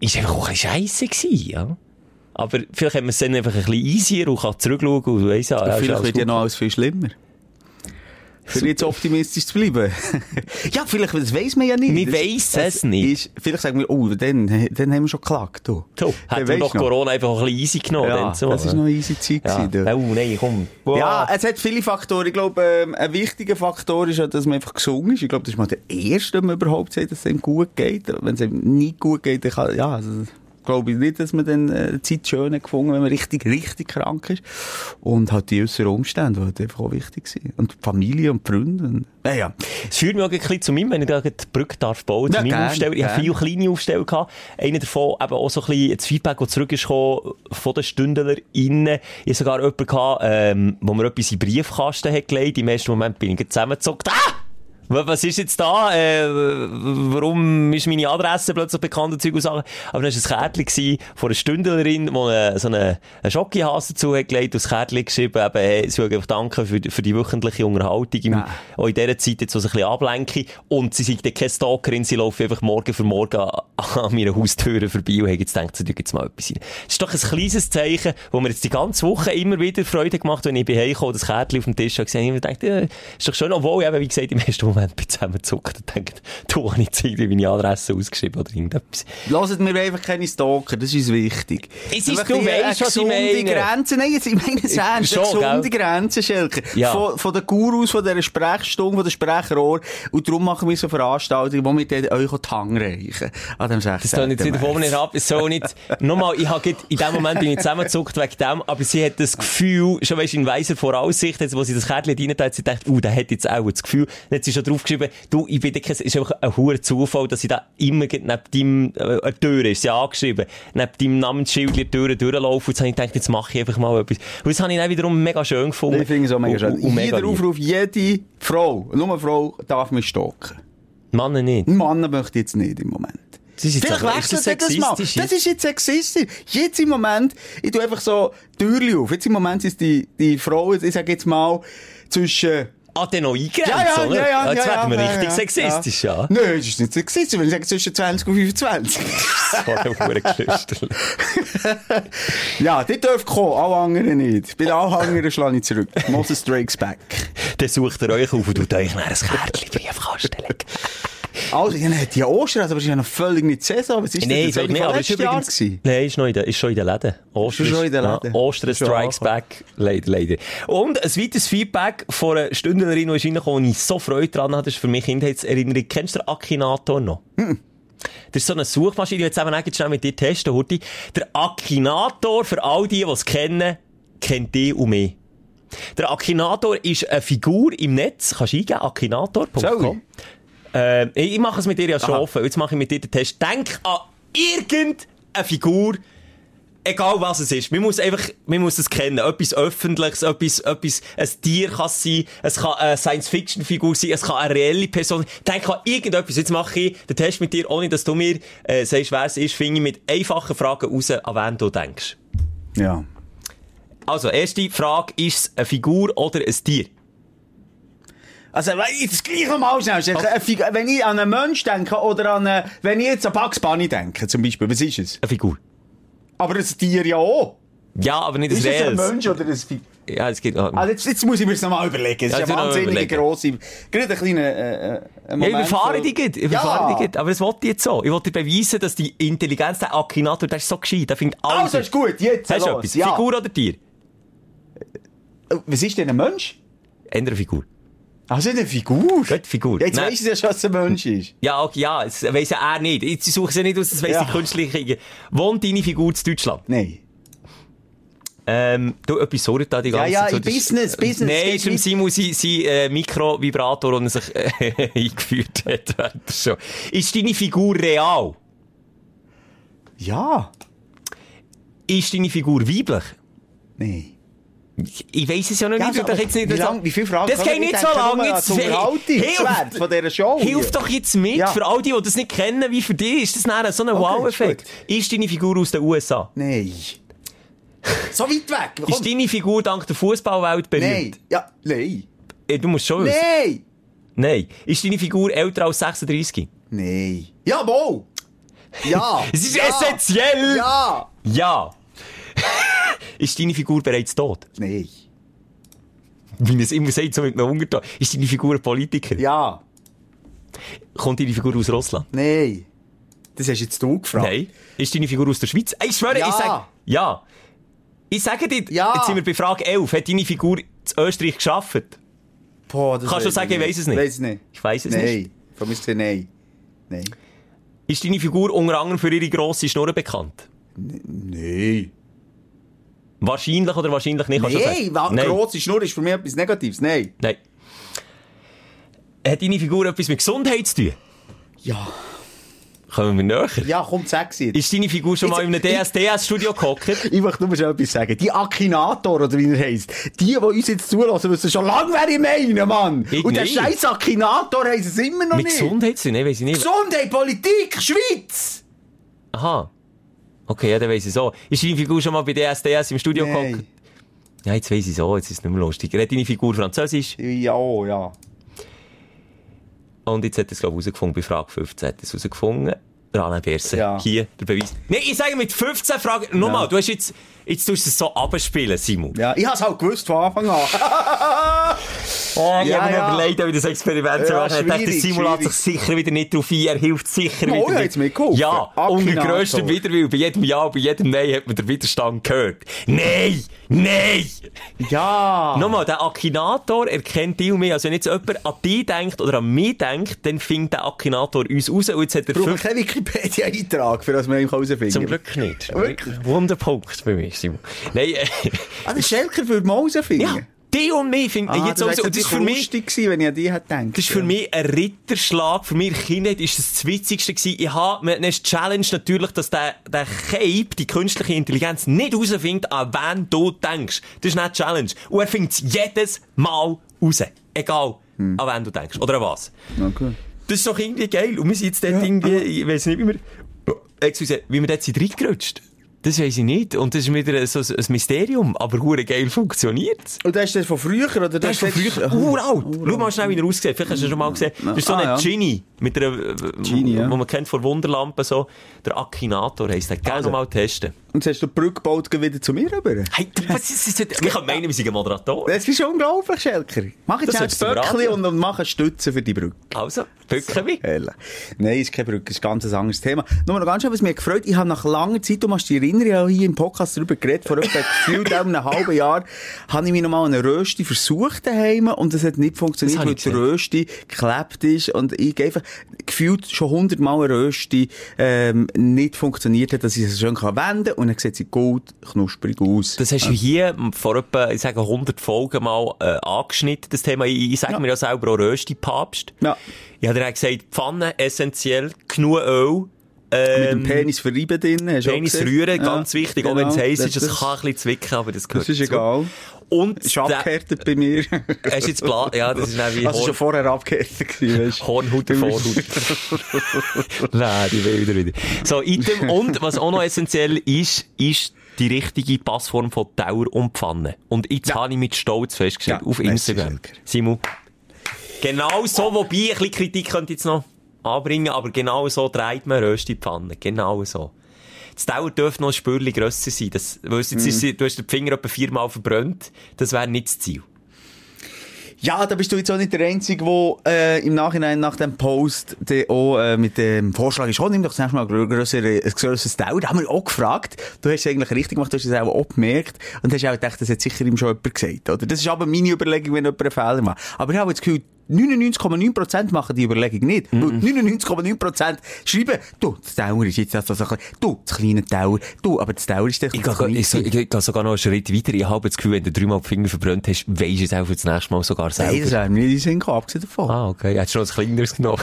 ist einfach auch ein scheisse gewesen, ja. Aber vielleicht hat man es dann einfach ein bisschen easier und kann zurückschauen und weiss, ja, ja, ist Vielleicht wird ja noch alles viel schlimmer. Für jetzt optimistisch zu bleiben. [laughs] ja, vielleicht, das weiss man ja nicht. Wir weissen es nicht. Ist, vielleicht sagen wir, oh, dann, dann haben wir schon geklagt. Du. Dann hätten wir doch du. Corona einfach ein bisschen easy genommen. Ja, so, das ist noch eine easy Zeit ja. gewesen. du. Oh, nein, komm. Ja, es hat viele Faktoren. Ich glaube, ähm, ein wichtiger Faktor ist ja, dass man einfach gesund ist. Ich glaube, das ist mal der erste, man überhaupt sagt, dass es einem gut geht. Wenn es einem nicht gut geht, dann kann, ja, also, glaube ich nicht, dass man dann äh, Zeit schön hat gefunden, wenn man richtig, richtig krank ist. Und halt die äußeren Umstände, die halt einfach auch wichtig sind. Und die Familie und die Freunde. Und, ja, ja. Es führt mich auch ein bisschen zu meinem, wenn ich da die Brücke darf bauen, Ja, zu meinem gern, Aufsteller. Ich habe viele kleine Aufsteller gehabt. Einer davon eben auch so ein bisschen das Feedback, das zurückgekommen von den StündlerInnen. Ich habe sogar jemanden gehabt, ähm, wo mir etwas in den Briefkasten hat gelegt. Im ersten Moment bin ich gleich zusammengezockt. Ah! Wa- Was ist jetzt da? Äh, warum ist meine Adresse plötzlich bekannt und Zeug und Sachen? Aber dann war ein Kärtchen von einer Stündlerin, die eine, so eine, eine Schokihase dazu hat gelegt und das Kärtchen geschrieben, eben, hey, sie einfach danken für, die- für die wöchentliche Unterhaltung, im, auch in dieser Zeit jetzt so ein bisschen ablenken. Und sie sind dann keine Stalkerin, sie laufen einfach morgen für morgen an, meiner Haustür vorbei und haben jetzt gedacht, sie tun jetzt mal etwas rein. Das ist doch ein kleines Zeichen, wo mir jetzt die ganze Woche immer wieder Freude gemacht hat, wenn ich bin heimgekommen, das Kärtchen auf dem Tisch habe gesehen, und ich habe gedacht, ja, ist doch schön, obwohl ich eben, wie gesagt, im ersten Moment bin ich zusammengezuckt und denke, du hast jetzt irgendwie meine Adresse ausgeschrieben oder irgendetwas. Lasst mir einfach keine Stalker, das ist wichtig. Es ist- du eine was ich meine. Grenze, nein, jetzt, ich meine es ernst, Schon, gesunde gell? Grenze, Schelker. Ja. Von, von den Gurus, von dieser Sprechstunde, von den Sprechrohr. Und darum machen wir so Veranstaltungen, wo wir dann euch die Hand reichen. An dem 16. Das tun jetzt wieder von mir ab. Es soll nicht, nochmal, ich habe in dem Moment bin ich zusammengezuckt wegen dem, aber sie hat das Gefühl, schon weisst, in weiser Voraussicht, jetzt, wo sie das Kärtchen rein hat, sie dachte, uh, der hat jetzt auch das Gefühl, sie schon draufgeschrieben, du, ich bin es ist einfach ein hoher Zufall, dass sie da immer neben deinem, äh, eine Tür ist, sie angeschrieben, neben deinem Namensschild die Tür durchlaufen, und jetzt habe ich gedacht, jetzt mache ich einfach mal etwas. Und das habe ich dann wiederum mega schön gefunden. Ich finde es auch mega schön. und- und Jeder. Aufruf, jede Frau, nur eine Frau, darf mich stalken. Männer nicht. Mann möchte ich jetzt nicht im Moment. Das ist jetzt Vielleicht wechselt das ihr das mal. Das ist jetzt sexistisch. Jetzt im Moment, ich tu einfach so Türchen auf. Jetzt im Moment ist die, die Frau, ich sag jetzt mal, zwischen Ah, dann noch eingrenzt, Ja, ja, oder? ja, ja, Jetzt ja, werden wir ja, richtig sexistisch, ja. Nein, das ist nicht sexistisch, wenn ich sage zwischen 20 und 25. So ein Hurengeschlüster. ja, die dürfen kommen, alle anderen nicht. Bei den anderen schlage ich zurück. Moses Drake's back. Dann sucht ihr euch auf und tut euch nach ein Kärtchen Briefkasten legen. Also, ja, hat die Ostern, also, aber es ist ja noch völlig nicht Saison. Was ist Nein, das? nee, aber übrigens, gewesen? nein, ist noch in der, ist schon in den Läden. Ostern Ist schon in den ja, Läden. Ostern Ist schon strikes back. Leider, leider. Und ein weiteres Feedback von einer Stündlerin, die ist reingekommen, wo ich so Freude dran hatte, ist für mich Kindheitserinnerung. Kennst du den Akinator noch? Das ist so eine Suchmaschine, die jetzt eben eigentlich schnell mit dir testen, Hurti. Der Akinator, für all die, die es kennen, kennt die und mich. Der Akinator ist eine Figur im Netz, kannst du eingeben, akinator.com. Äh, ich mache es mit dir ja schon Aha. offen, jetzt mache ich mit dir den Test. Denk an irgendeine Figur, egal was es ist. Man muss einfach, man muss es kennen. Etwas Öffentliches, etwas, etwas, ein Tier kann es sein, es kann eine Science-Fiction-Figur sein, es kann eine reelle Person. Denk an irgendetwas. Jetzt mache ich den Test mit dir, ohne dass du mir äh, sagst, wer es ist, finde ich mit einfachen Fragen raus, an wen du denkst. Ja. Also, erste Frage, ist es eine Figur oder ein Tier? Also, das gleiche mal schnell. Eine Wenn ich an einen Mensch denke oder an eine, wenn ich jetzt an Bugs Bunny denke, zum Beispiel, was ist es? Eine Figur. Aber ein Tier ja auch. Ja, aber nicht ein Ist es ein reelles. Mensch oder ein Figur? Ja, es geht, Also jetzt, jetzt muss ich mir das nochmal überlegen. Es Ja, ist eine noch wahnsinnig überlegen. grosse, gerade ein kleiner, äh, äh, ein Ja, Moment. überfahre dich gut, ich Ja. überfahre dich. Aber das wollte ich jetzt so. Ich wollte dir beweisen, dass die Intelligenz, der Akinator, der ist so gescheit, der findet alles. Also, ist gut, jetzt Hast du los. etwas? Ja. Figur oder Tier? Äh, Was ist denn ein Mensch? Ändere Figur. Also eine Figur? Gut, Figur. Jetzt Nein. ich ja schon, dass es ein Mensch ist. Ja, okay, ja, das weiss ja er nicht. Jetzt suche ich ja nicht aus, das weiss Ja. die künstliche. Wohnt deine Figur in Deutschland? Nein. Ähm, du, etwas sorgt da die Ja, ganze ja, Zeit. so, in das- Business, Business, Nein, ist nicht. Simon sein, sein äh, Mikrovibrator, den er sich äh, [laughs] eingeführt hat. Show. Ist deine Figur real? Ja. Ist deine Figur weiblich? Nein. Ich, ich weiss es ja noch Ja, nicht. also, doch jetzt nicht wie, lang, wie viele Fragen Das geht nicht so lange. Jetzt, Unterhaltungswert von dieser Show. Hilf doch jetzt mit. Ja. Für all die, die das nicht kennen, wie für dich, ist das nachher so ein Okay, Wow-Effekt. ist Ist deine Figur aus den USA? Nein. So weit weg. Komm. Ist deine Figur dank der Fußballwelt berühmt? Nein. Ja, nein. Äh, Du musst schon wissen. Nein. Nein. Ist deine Figur älter als 36? Nein. Jawohl. Ja. [laughs] Es ist ja. essentiell! Ja. Ja. Ist deine Figur bereits tot? Nein. Wie man es immer sagt, so mit einem Unterton. Ist deine Figur ein Politiker? Ja. Kommt deine Figur aus Russland? Nein. Das hast jetzt du gefragt. Nein. Ist deine Figur aus der Schweiz? Ich schwöre, Ja. ich sage, ja. Ich sage dir, Ja. jetzt sind wir bei Frage 11. Hat deine Figur in Österreich geschafft? Boah, das Kannst du sagen, ich weiss es nicht? Es nicht. Ich weiss es nein. nicht. Von mir gesehen, nein. Nein. Ist deine Figur unter anderem für ihre grosse Schnurren bekannt? Nein. Wahrscheinlich oder wahrscheinlich nicht? kannst du Nein, sagen? wa- Nein. grosse Schnur ist für mich etwas Negatives. Nein. Nein. Hat deine Figur etwas mit Gesundheit zu tun? Ja. Kommen wir näher? Ja, komm, sag sie jetzt. Ist deine Figur schon mal in einem Jetzt- DSDS-Studio gehockt? [laughs] Ich möchte nur schon etwas sagen. Die Akinator, oder wie er heisst, die, die uns jetzt zulassen, wissen schon lange, wer ich meine, Mann. Ich Und der nicht. scheiß Akinator heisst es immer noch Mit nicht. Gesundheit zu? Nein, weiss ich nicht. Gesundheit, Politik, Schweiz! Aha. Okay, ja, dann weiss ich so. Ist deine Figur schon mal bei DSDS im Studio Nein. gehockt? Ja, jetzt weiss ich so, jetzt ist es nicht mehr lustig. Redet deine Figur Französisch? Ja, oh, ja. Und jetzt hat er es, glaube ich, herausgefunden, bei Frage 15 hat er es herausgefunden. Der Alain Berset. Ja. Hier, der Beweis. Nein, ich sage mit 15 Fragen, nochmal, Ja. du hast jetzt, jetzt tust du es so abspielen, Simon. Ja, ich hab's halt gewusst von Anfang an. [laughs] Oh, ich Ja, habe mir ja. überlegt, ich das Experiment zu Ja, machen. Ich dachte, Simon lässt sich sicher wieder nicht drauf ein, er hilft sicher Oh, wieder ja, nicht. jetzt mitgeholfen. Ja, unter grösstem Widerwillen. Bei jedem Ja, bei jedem Nein hat man den Widerstand gehört. Nein! Nein! ja. Nochmal, der Akinator erkennt dich und mich. Also wenn jetzt jemand an dich denkt oder an mich denkt, dann findet der Akinator uns raus und jetzt hat er Brauchen keinen Wikipedia-Eintrag, für das wir ihn herausfinden Zum Glück nicht. Wirklich? Wunderpunkt bei mir, Simon. Nein, äh, Aber Schelker würde mal herausfinden. ja, die und mich finden Ah, jetzt wäre Und das ist für mich... gewesen, wenn ich an die hätte gedacht. Das ist für mich ein Ritterschlag. Für mich Kindheit ist das das Witzigste gewesen. Ich habe, die Challenge natürlich, dass der, der Cape, die künstliche Intelligenz, nicht herausfindet, an wen du denkst. Das ist die Challenge. Und er findet es jedes Mal raus. Egal, Hm. an wen du denkst. Oder an was. Okay. Das ist doch irgendwie geil. Und wir sind jetzt dort irgendwie, ich weiß nicht, wie wir, excuse, wie wir dort sind reingerutscht. Das weiss ich nicht. Und das ist wieder so ein Mysterium. Aber hure geil funktioniert's. Und das ist das von früher, oder? Der ist von früher uralt. Schau mal schnell, wie er aussieht. Vielleicht hast du schon mal gesehen. Das ist so Ah, ein ja. Genie. Mit einer, Genie, ja. wo man kennt von Wunderlampen so. Der Akinator heisst der. Gerne Also. mal testen. Und jetzt hast du die Brücke gebaut wieder zu mir rüber. Hey, was ist das? Wir können meinen, wir sind ein Moderator. Das ist unglaublich, Schelker. Mach jetzt Böckli verraten. und, und mach eine Stütze für die Brücke. Also, bücken wir. Helle. Nein, ist keine Brücke, ist ein ganz anderes Thema. Nur noch ganz schön, was mich gefreut ich habe nach langer Zeit, du machst dich erinnern, ich habe hier im Podcast darüber geredet, vor etwa [laughs] gefühlt einem halben Jahr, habe ich mir noch mal eine Rösti versucht daheim und das hat nicht funktioniert, weil die Rösti geklebt ist und ich einfach gefühlt schon hundertmal eine Rösti ähm, nicht funktioniert hat, dass ich es schön kann wenden und dann sieht sie gut, knusprig aus. Das hast du hier vor etwa, ich sage, 100 Folgen mal äh, angeschnitten, das Thema. Ich, ich sage Ja. mir ja selber auch Rösti-Papst. Ja. Ich habe dir auch gesagt, Pfanne essentiell, genug Öl. Mit dem Ähm, Penis verreiben drin, hast auch Penis rühren, Ja, ganz wichtig. Auch genau. wenn es heiß ist, es kann ein bisschen zwicken, aber das gehört Das ist dazu. egal. Und Ist abgehärtet bei mir. Hast du jetzt Bla ja, das ist wie Also Horn- schon vorher abgehärtet gewesen. Hornhaut, Vorhaut. [laughs] Nein, die will wieder wieder. So, Item. Und was auch noch essentiell ist, ist die richtige Passform von Tower und Pfanne. Und jetzt habe ich mit Stolz festgestellt, Ja, auf Instagram. Simon. Genau so, wobei, ein bisschen Kritik könnte jetzt noch anbringen, aber genau so dreht man Rösti Pfanne. Genau so. Das Tower dürfte noch ein Spürchen grösser sein. Das, weil es jetzt ist, du hast den Finger etwa viermal verbrannt. Das wäre nicht das Ziel. Ja, da bist du jetzt auch nicht der Einzige, der äh, im Nachhinein nach dem Post der auch äh, mit dem Vorschlag ist, oh, nimm doch das nächste Mal ein grösseres, Teil. Da haben wir auch gefragt. Du hast es eigentlich richtig gemacht, du hast es auch, auch gemerkt und hast auch gedacht, das hat sicher ihm schon jemand gesagt. Oder? Das ist aber meine Überlegung, wenn jemand einen Fehler macht. Aber ich habe jetzt das Gefühl, 99,9% machen die Überlegung nicht. Weil 99,9% schreiben, du, das Tower ist jetzt so ein bisschen, du, das kleine Tower, du, aber das Tower ist Ich das gehe, kleine. ich, gehe sogar noch einen Schritt weiter. Ich habe das Gefühl, wenn du dreimal die Finger verbrannt hast, weisst du es auch für das nächste Mal sogar selber. Nein, das wäre mir nicht in abgesehen davon. Ah, okay. Hättest du noch ein kleineres genommen?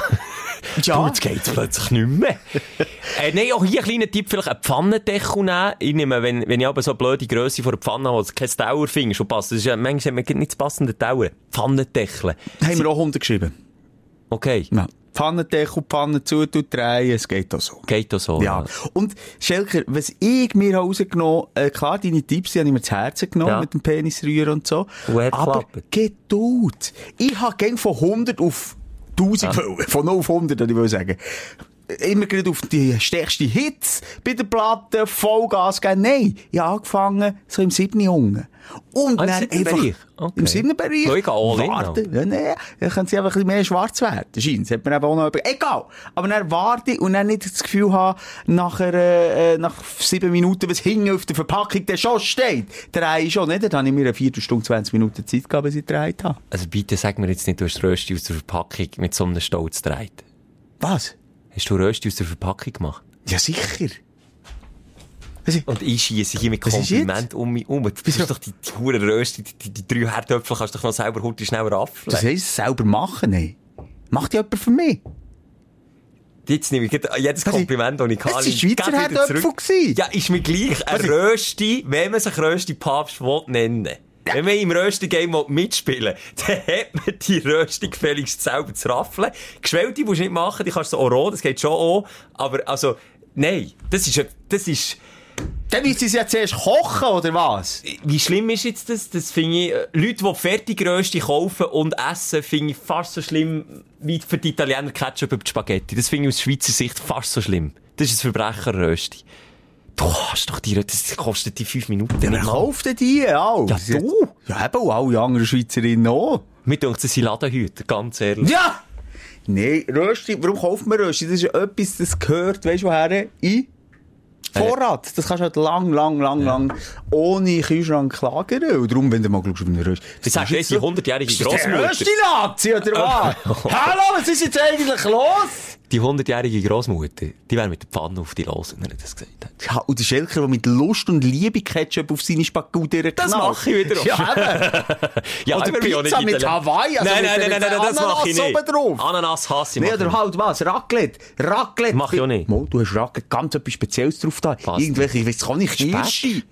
Ja. Du, jetzt geht's plötzlich nicht mehr. [laughs] äh, nein, auch hier ein kleiner Tipp, vielleicht einen Pfannendeckel nehmen. Ich nehme, wenn, wenn ich aber so eine blöde Grösse vor der Pfanne habe, es kein Tower findest, schon passt. Das ist ja, manchmal hat man nicht das passende Tower. Pfannendeckel. Haben wir auch 100 geschrieben. Okay. Ja. Pfannendeckel, Pfanne zu, du drehen, es geht auch so. Geht auch so. Ja. Und, Schelker, was ich mir rausgenommen habe, äh, klar, deine Tipps, die habe ich mir zu Herzen genommen, Ja. mit dem Penisrühren und so. Und Aber geklappt. Geduld. Ich habe gern von 100 auf 1000 wollen. Von 0 auf 100, würde ich will sagen. Immer gerade auf die stärkste Hits bei der Platte, Vollgas geben. Nein, ich habe angefangen, so im 7. Jungen. Und Ah, im dann siebten einfach, Bereich? Okay. im 7. Bereich. Schau, ich warten. Ja, nee, dann können sie einfach ein bisschen mehr schwarz werden. Scheint. Hat mir eben auch noch über... Egal. Aber dann warte und dann nicht das Gefühl haben, nachher, äh, nach sieben Minuten, was hinten auf der Verpackung der schon steht. Drei schon, nicht? Dann habe ich mir eine Viertelstunde, 20 Minuten Zeit gegeben, bis ich gedreht habe. Also bitte sag mir jetzt nicht, du hast Rösti aus der Verpackung mit so einem Stolz gedreht. Was? Hast du Rösti aus der Verpackung gemacht? Ja, sicher. Und ich schiesse hier mit Kompliment um mich um. Du bist doch die, hure Rösti, die, die, drei Herdöpfel kannst du doch noch selber heute schnell raffeln. Das heisst, selber machen, ey. Macht ja jemand für mich? Jetzt nehme ich jedes Kompliment, das ich kann. Es waren Schweizer Herdöpfel. Ja, ist mir gleich ein Rösti, wenn man sich Rösti Papst will nennen. Wenn man im Rösti-Game will mitspielen dann hat man die Rösti gefälligst selber zu raffeln. Geschwellte musst du nicht machen, die kannst du auch roh, das geht schon auch. Aber, also, nein, das ist, das ist, Dann müssen sie es ja zuerst kochen, oder was? wie schlimm ist jetzt das? Das finde ich, äh, Leute, die Fertigrösti kaufen und essen, finde ich fast so schlimm wie für die Italiener Ketchup über die Spaghetti. Das finde ich aus Schweizer Sicht fast so schlimm. Das ist ein Verbrecherrösti. Du hast doch die, das kostet die fünf Minuten. Wer kauft denn die? Ja, Ja, du. Ja, eben, und alle anderen Schweizerinnen auch. Mir denkt, das sind Ladenhüter, ganz ehrlich. Ja! Nein, Rösti, warum kauft man Rösti? Das ist ja etwas, das gehört, weißt du woher? In Vorrat. Das kannst du halt lang, lang, lang, lang ohne Kühlschrank lagern. Und darum, wenn du mal schaust auf einen Rösti. Ich sage, das ist die 100-jährige Ist das der Grossmutter. Rösti-Nazi, oder was? [laughs] Hallo, was ist jetzt eigentlich los? Die 100-jährige Grossmutter, die wäre mit der Pfanne auf die los, wenn er das gesagt hat. Ja, und der Schelker, der mit Lust und Liebe Ketchup auf seine Spagutti [laughs] Das mache ich wiederum. Ja. Ja, Oder Pizza mit Italiener. Hawaii, also nein, mit nein, nein, nein, mit das mache ich Ananas nicht. oben drauf. Ananas hasse ich. Nee, oder halt was? Raclette. Raclette. Mach ich auch nicht. Mo, du hast Raclette ganz etwas Spezielles drauf da. Irgendwelche, ich weiß gar nicht, Kirsche.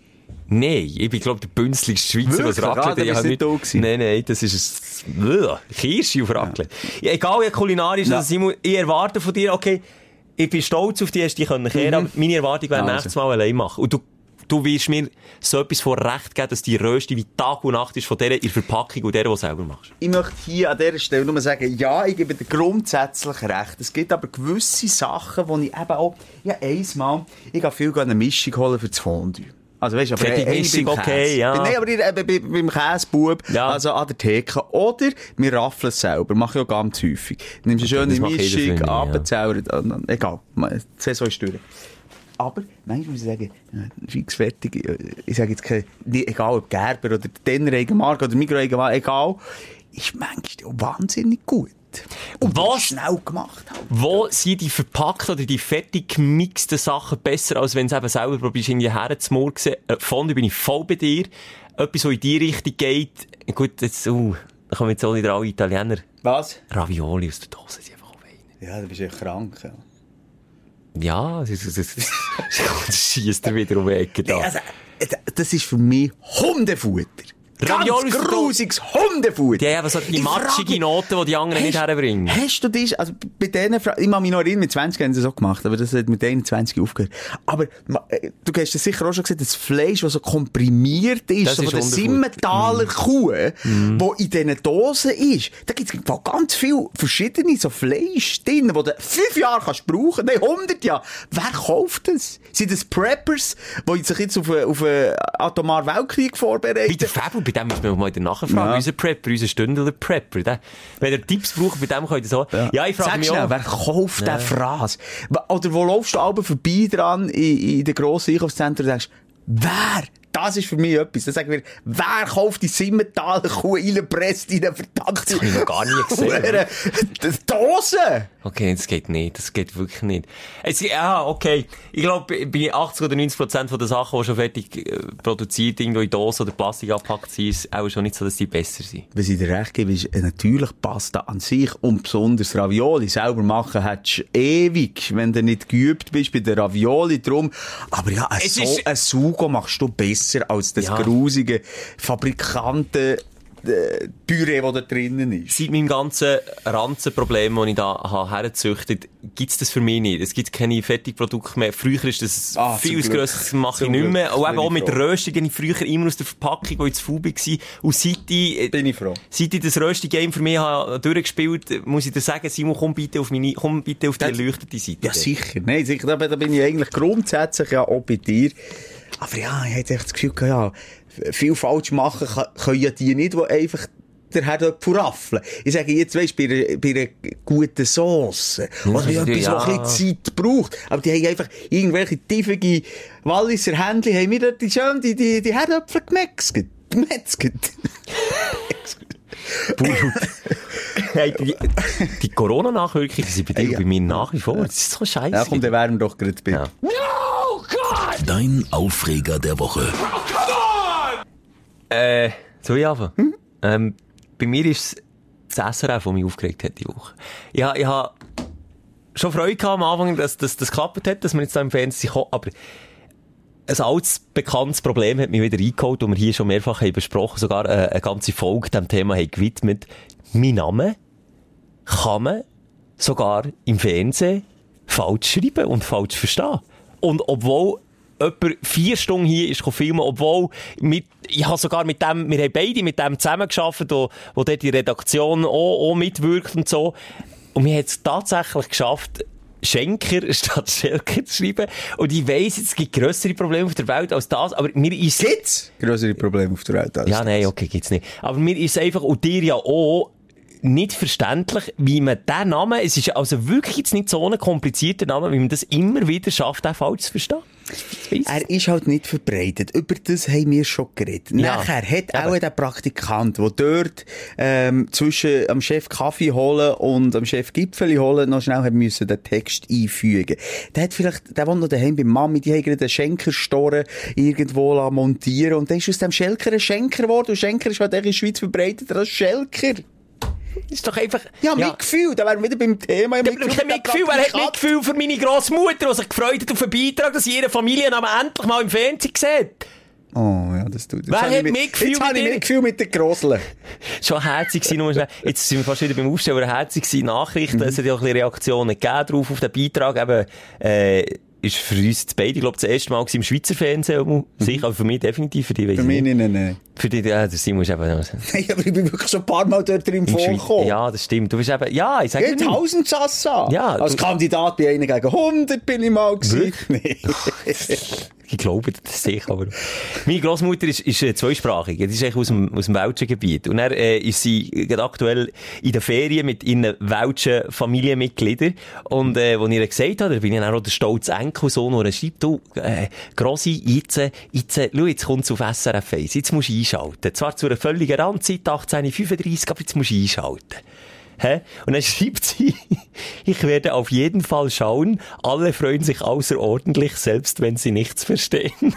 Nein, ich bin, glaube der bünzligste Schweizer, was Wirklich? Ah, Raclette bist habe nicht gewesen. Nein, nein, das ist ein Kirsche auf Raclette. Ja. egal wie kulinarisch, Ja. also Simon, ich erwarte von dir, okay, ich bin stolz auf dich, hast dich können kehren, aber meine Erwartung wäre Also. nächstes Mal allein machen. Und du du wirst mir so etwas von Recht geben, dass die Rösti wie Tag und Nacht ist von der in der Verpackung und der, die du selber machst. Ich möchte hier an dieser Stelle nur sagen, ja, ich gebe dir grundsätzlich recht. Es gibt aber gewisse Sachen, wo ich eben auch, ja, einmal, ich gehe viel eine Mischung holen für das Fondue. Also weißt du, aber eine Mischung, okay, ja. Nein, aber ich, äh, bei- beim Käsebub, Ja. also an der Theke. Oder wir raffeln es selber, mache ich auch ganz häufig. Nimmst eine schöne mache ich Mischung, nie, ja. dann- egal, die Saison ist durch. Aber, manchmal muss ich sagen, äh, fix fertig, äh, ich sage jetzt kein, nicht, egal ob Gerber oder Denner Eigenmarke oder Migros Eigenmarke, egal, ist manchmal auch wahnsinnig gut. Und Was? schnell gemacht halt. Wo sind die verpackten oder die fertig gemixten Sachen besser, als wenn du es eben selber probierst, irgendwie herzumurksen? Äh, Fondue bin ich voll bei dir. Etwas, was in die Richtung geht. Gut, jetzt, uh, da kommen jetzt auch nicht alle Italiener. Was? Ravioli aus der Dose sind einfach auch wein. Ja, du bist ja krank. Ja. Ja, das, das, das, das schießt er wieder um die Ecke da. Also, äh, das ist für mich Hundefutter. Ravioli Ganz der grusiges Hundefutter. Die haben so die matschige Noten, die die anderen nicht herbringen. Hast du das, also bei denen, ich kann mich noch erinnern, mit 20 haben sie das auch gemacht, aber das hat mit 21 aufgehört. Aber äh, du hast das sicher auch schon gesehen, das Fleisch, das so komprimiert ist, Das so ist von der. Simmentaler Kuh, wo in diesen Dosen ist, da gibt es ganz viel verschiedene so Fleisch drin, wo du fünf Jahre kannst brauchen, nein, 100 Jahre. Wer kauft das? Sind das Preppers, die sich jetzt auf einen, auf einen atomaren Weltkrieg vorbereiten? der Fabel, bei dem müssen wir mal nachfragen. Ja. Unser Prepper, unser Stündler Prepper. Der, wenn er Tipps braucht, bei dem könnt ihr so. Ja, ich frage Sag mich schnell, auch. wer kauft den Fraß? Oder wo laufst du aber vorbei dran in, in den grossen Einkaufszentren und denkst, wer? Das ist für mich etwas. Dann sagen wir, wer kauft die Simmentaler Kuh reinpresst in eine verdammte... Das habe ich noch gar nie gesehen. Dose! Okay, das geht nicht. Das geht wirklich nicht. Es, ja, okay. Ich glaube, bei 80 oder 90 Prozent den Sachen, die schon fertig äh, produziert, irgendwo in Dosen oder Plastik abgepackt sind, ist auch schon nicht so, dass die besser sind. Was ich dir recht gebe, ist, äh, natürlich Pasta an sich und besonders Ravioli selber machen hättest du ewig, wenn du nicht geübt bist bei den Ravioli drum. Aber ja, ein, Es so, ist- ein Sugo machst du besser als das Ja. grusige Fabrikanten äh, Püree, das da drinnen ist. Seit meinem ganzen Ranzenproblem, das ich da habe hergezüchtet, gibt's das für mich nicht. Es gibt keine Fertigprodukte mehr. Früher ist das Ah, viel grösseres, mache ich nicht Glück. mehr. Und eben auch mit. Röstung, die ich früher immer aus der Verpackung, ich zu faul war. Und seit ich, Bin ich froh. Seit ich das Rösti-Game für mich habe durchgespielt muss ich dir sagen, Simon, komm bitte auf meine, komm bitte auf die erleuchtete Seite. Ja, sicher. Nein, sicher. Da, da bin ich eigentlich grundsätzlich ja auch bei dir. Aber ja, ich echt das Gefühl, ja, viel falsch machen können ja die nicht, die einfach der hat jemanden raffeln. Ich sage jetzt, weißt, bei einer, bei einer guten Sauce. Oder Ja, etwas, ja. was ein bisschen Zeit braucht. Aber die haben einfach irgendwelche tiefige Walliser Händchen, haben mir dort die schön, die, die, die Herdöpfel gemetzget. [laughs] Gemetzget. [laughs] Hey, die, die Corona-Nachwirkungen sind bei dir Ja. und bei mir nach wie vor. Das ist so scheiße. Ja, komm, dann wären wir doch gerade bei. Ja. Dein Aufreger der Woche. Äh, soll ich anfangen? Hm? Ähm, bei mir ist es das SRF, das mich aufgeregt hat die Woche. Ich, ha- ich habe schon Freude gehabt am Anfang, dass das geklappt hat, dass wir jetzt da im Fernsehen kommen, aber ein altes, bekanntes Problem hat mich wieder eingeholt, das wir hier schon mehrfach haben besprochen, sogar äh, eine ganze Folge dem Thema haben gewidmet. Mein Name kann man sogar im Fernsehen falsch schreiben und falsch verstehen. Und obwohl jemand vier Stunden hier ist filmen, obwohl mit, ich habe sogar mit dem, wir haben beide mit dem zusammengearbeitet, wo, wo dort die Redaktion auch, auch mitwirkt und so. Und wir haben es tatsächlich geschafft, Schenker [laughs] statt Schelker zu schreiben. Und ich weiss, es gibt grössere Probleme auf der Welt als das, aber mir ist Gibt's größere Probleme auf der Welt als ja, nein, okay, gibt's nicht. Aber mir ist einfach, und dir ja auch, nicht verständlich, wie man diesen Namen, es ist also wirklich jetzt nicht so ein komplizierter Name, wie man das immer wieder schafft, den falsch zu verstehen. Er ist halt nicht verbreitet. Über das haben wir schon geredet. Ja. Nachher hat Eben. auch der Praktikant, der dort ähm, zwischen am Chef Kaffee holen und am Chef Gipfeli holen noch schnell hat müssen den Text einfügen. Der hat vielleicht, der wohnt noch daheim bei Mami, die haben gerade einen Schenkerstoren irgendwo montieren und dann ist aus dem Schelker ein Schenker geworden und Schenker ist halt in der Schweiz verbreiteter als Schelker. Ist doch einfach... Ja, Mitgefühl, da wären wir wieder beim Thema. Ja, aber kein Mitgefühl, wer hat Mitgefühl für meine Grossmutter, die sich gefreut hat auf einen Beitrag, dass ihre Familiennamen endlich mal im Fernsehen sieht? Oh, ja, das tut. Wer Jetzt habe hat mit- Mitgefühl Jetzt habe ich? Mitgefühl mit den Grosseln. Schon herzig nur schnell. Jetzt sind wir fast wieder beim Aufstellen, aber herzig gewesen, Nachrichten, es hat ja auch ein bisschen Reaktionen gegeben drauf auf den Beitrag, eben, äh, ist für uns beide, glaube ich, das erste Mal im Schweizer Fernsehen. Sicher, aber für mich definitiv, für dich weiss Für ich mich nicht. nicht, nein. Für dich, ja, der Simon ist eben... Nein, [laughs] aber ich bin wirklich schon ein paar Mal dort drin vorgekommen. Ja, das stimmt. Du bist eben... Ja, ich sage nicht. tausend Sassa. Ja, Als Kandidat bei einer gegen 100 bin ich mal gewesen. [laughs] Nee. [laughs] Ich glaube das sicher, aber... Meine Großmutter ist, ist äh, zweisprachig. Die ist eigentlich aus dem, aus dem welschen Gebiet. Und er äh, ist sie gerade aktuell in der Ferien mit ihren welschen Familienmitgliedern. Und, äh, wo ich ihr gesagt habe, da bin ich dann auch der stolze Enkelsohn, der schreibt, du, äh, Grossi, jetzt, jetzt, schau, jetzt kommt's auf SRF 1. Jetzt musst du einschalten. Zwar zu einer völligen Randzeit, 18.35, aber jetzt musst du einschalten. Hä? Und dann [laughs] schreibt sie, ich werde auf jeden Fall schauen, alle freuen sich außerordentlich, selbst wenn sie nichts verstehen. [laughs]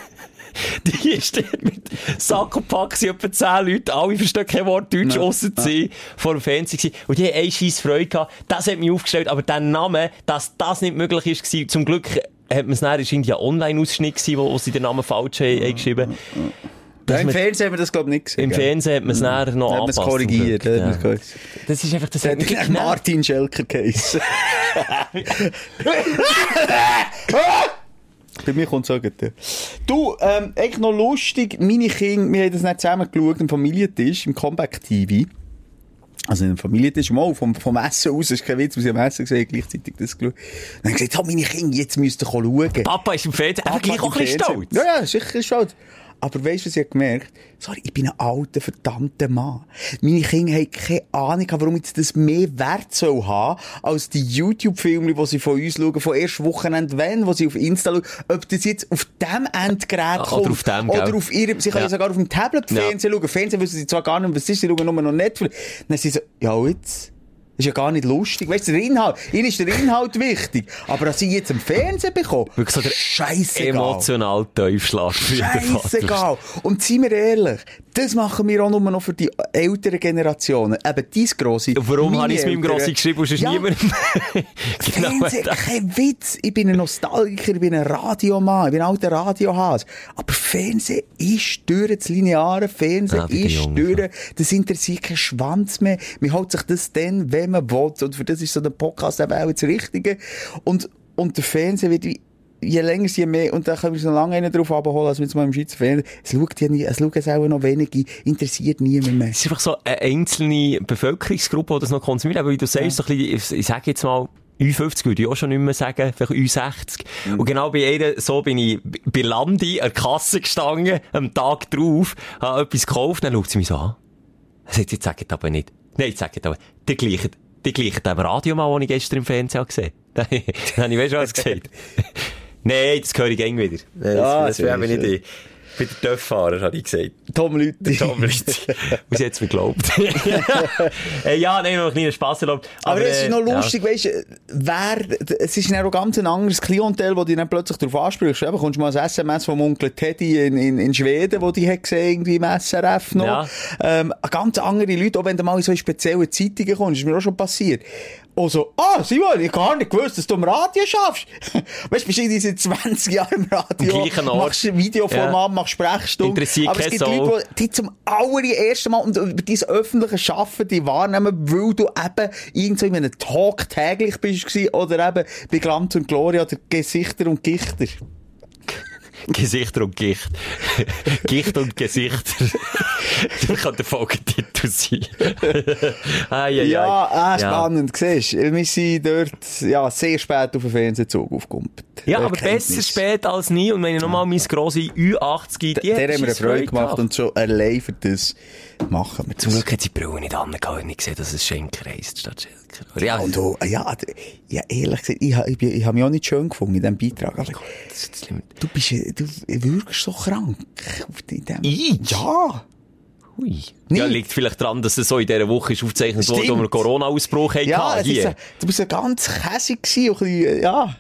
Die ist dort mit Sack und Pack, sie etwa 10 Leute, alle verstehen kein Wort Deutsch, ausser sie, vor dem Fernsehen gewesen. Und die haben eine scheisse Freude gehabt. Das hat mich aufgestellt, aber der Name, dass das nicht möglich ist, gewesen, zum Glück hat man es dann, ist irgendwie ein Online-Ausschnitt gewesen, wo, wo sie den Namen falsch haben, haben geschrieben Ja, Im Fernsehen haben wir das, glaube ich, nicht gesehen. Im gell? Fernsehen hat man es dann noch Da hat angepasst, korrigiert. Ja. Das ist einfach, das Der hat hat. Martin Schelker geheissen. [laughs] Bei mir kommt es auch gut. Du, ähm, echt noch lustig, meine Kinder, wir haben das nicht zusammen geschaut, im Familientisch, im Comeback-TV. Also im Familientisch, mal vom, vom Essen aus, das ist kein Witz, wir haben am Essen gesehen, gleichzeitig das geschaut. Dann haben sie gesagt, oh, meine Kinder, jetzt müsst ihr schauen. Papa ist im Fernsehen, aber gleich auch ein bisschen stolz. Ja, ja, sicher stolz. Aber weißt du, was ich gemerkt Sorry, ich bin ein alter, verdammter Mann. Meine Kinder haben keine Ahnung, warum jetzt das mehr Wert soll haben, als die YouTube-Filme, die sie von uns schauen, von erst Wochenende wenn, wo sie auf Insta schauen, ob das jetzt auf dem Endgerät kommt. oder auf dem, Oder gell? auf ihrem, sie können ja Ja. sogar auf dem Tablet Fernsehen schauen. Fernsehen wissen sie zwar gar nicht, was ist, sie schauen nur noch Netflix. Dann sind sie so, ja, jetzt? Das ist ja gar nicht lustig. Weißt du, der Inhalt, ihnen ist der Inhalt wichtig. Aber dass sie jetzt im Fernsehen bekommen, Wirklich so der scheissegal. Emotional Vater. Scheissegal. Und seien wir ehrlich, das machen wir auch nur noch für die älteren Generationen. Eben dies grosse. Warum habe ich es meinem. Grossi geschrieben und sonst Ja. niemandem? [laughs] genau das. kein Witz. Ich bin ein Nostalgiker, ich bin ein Radiomann, ich bin ein alter Radiohas. Aber Fernsehen ist durch das lineare Fernsehen, Ja, den ist Jungen, durch. Das interessiert keinen Schwanz mehr. Man holt sich das dann, wenn man will. Und für das ist so der Podcast eben auch das Richtige. Und, und der Fernseher wird wie, je länger, je mehr, und da können wir so lange einen drauf abholen, als wir jetzt mal im Schweizer Fernsehen. Es schaut ja nie, es schauen es auch noch wenige, interessiert niemand mehr. Es ist einfach so eine einzelne Bevölkerungsgruppe, die das noch konsumiert. Aber wie du sagst, so ein bisschen, ich, sage jetzt mal, U50 würde ich auch schon nicht mehr sagen, vielleicht U60. Und genau bei ihr, so bin ich bei Landi an der Kasse gestanden, am Tag drauf, habe etwas gekauft, dann schaut sie mich so an. Sagt, jetzt sagt aber nicht. Nein, jetzt sagt aber, die gleichen, die gleichen dem Radiomann, den ich gestern im Fernsehen gesehen habe. [laughs] Dann habe ich, weißt du, was gesagt? [laughs] Nein, das höre ich gäng wieder. Das, Ja, das wäre sehr nicht ich. Ich bin der Töfffahrer, habe ich gesagt. Tom Lüthi. Tom Lüthi. Und sie hat es mir geglaubt. ja, nein, noch einen kleinen Spass erlaubt. Aber, es ist äh, noch ja. lustig, weißt du, wer, es ist dann auch ganz ein anderes Klientel, wo du dann plötzlich darauf ansprichst. Eben, kommst du mal ein SMS vom Onkel Teddy in, in, in Schweden, wo die hat gesehen, irgendwie im SRF noch. Ja. Ähm, ganz andere Leute, auch wenn du mal in so spezielle Zeitungen kommst, ist mir auch schon passiert. Und so, ah, Simon, ich gar nicht gewusst, dass du im Radio schaffst. [laughs] weißt du, bist du seit 20 Jahren im Radio, Am gleichen Ort. machst ein Videoformat, machst Sprechstunden. Interessiert Aber es gibt Sau. Leute, die, die zum allerersten Mal und über dein öffentliche Schaffen, die wahrnehmen, weil du eben irgendwo in einem Talk täglich bist oder eben bei Glanz und Gloria oder Gesichter und Gichter. [laughs] Gesichter und Gicht. [laughs] Gicht und Gesichter. [laughs] das kann der Folgetitel sein. ah, ja, Ja, äh, spannend, siehst du. Wir sind dort, ja, sehr spät auf den Fernsehzug aufgekumpelt. Ja, aber besser spät als nie. Und wenn ich nochmal mein grosse Ü80 Der, die hat der haben wir eine Freude gemacht und schon allein für das machen wir Zum. Glück hat sie die Brille nicht angehauen und nicht gesehen, dass es Schenker heisst statt. Ja, Und du, ja, d- ja, ehrlich gesagt, ich, ich, bin- ich habe mich auch nicht schön gefunden in diesem Beitrag. Aber ist Limit. du bist, äh, du wirkst so krank. in dem- Ich? Ja. Ui. Ja, liegt vielleicht daran, dass es so in dieser Woche ist aufgezeichnet wurde, wo wir Corona-Ausbruch hatten. Ja, ist, hier. ein- du bist ja ganz käsig gewesen, und ein bisschen, ja.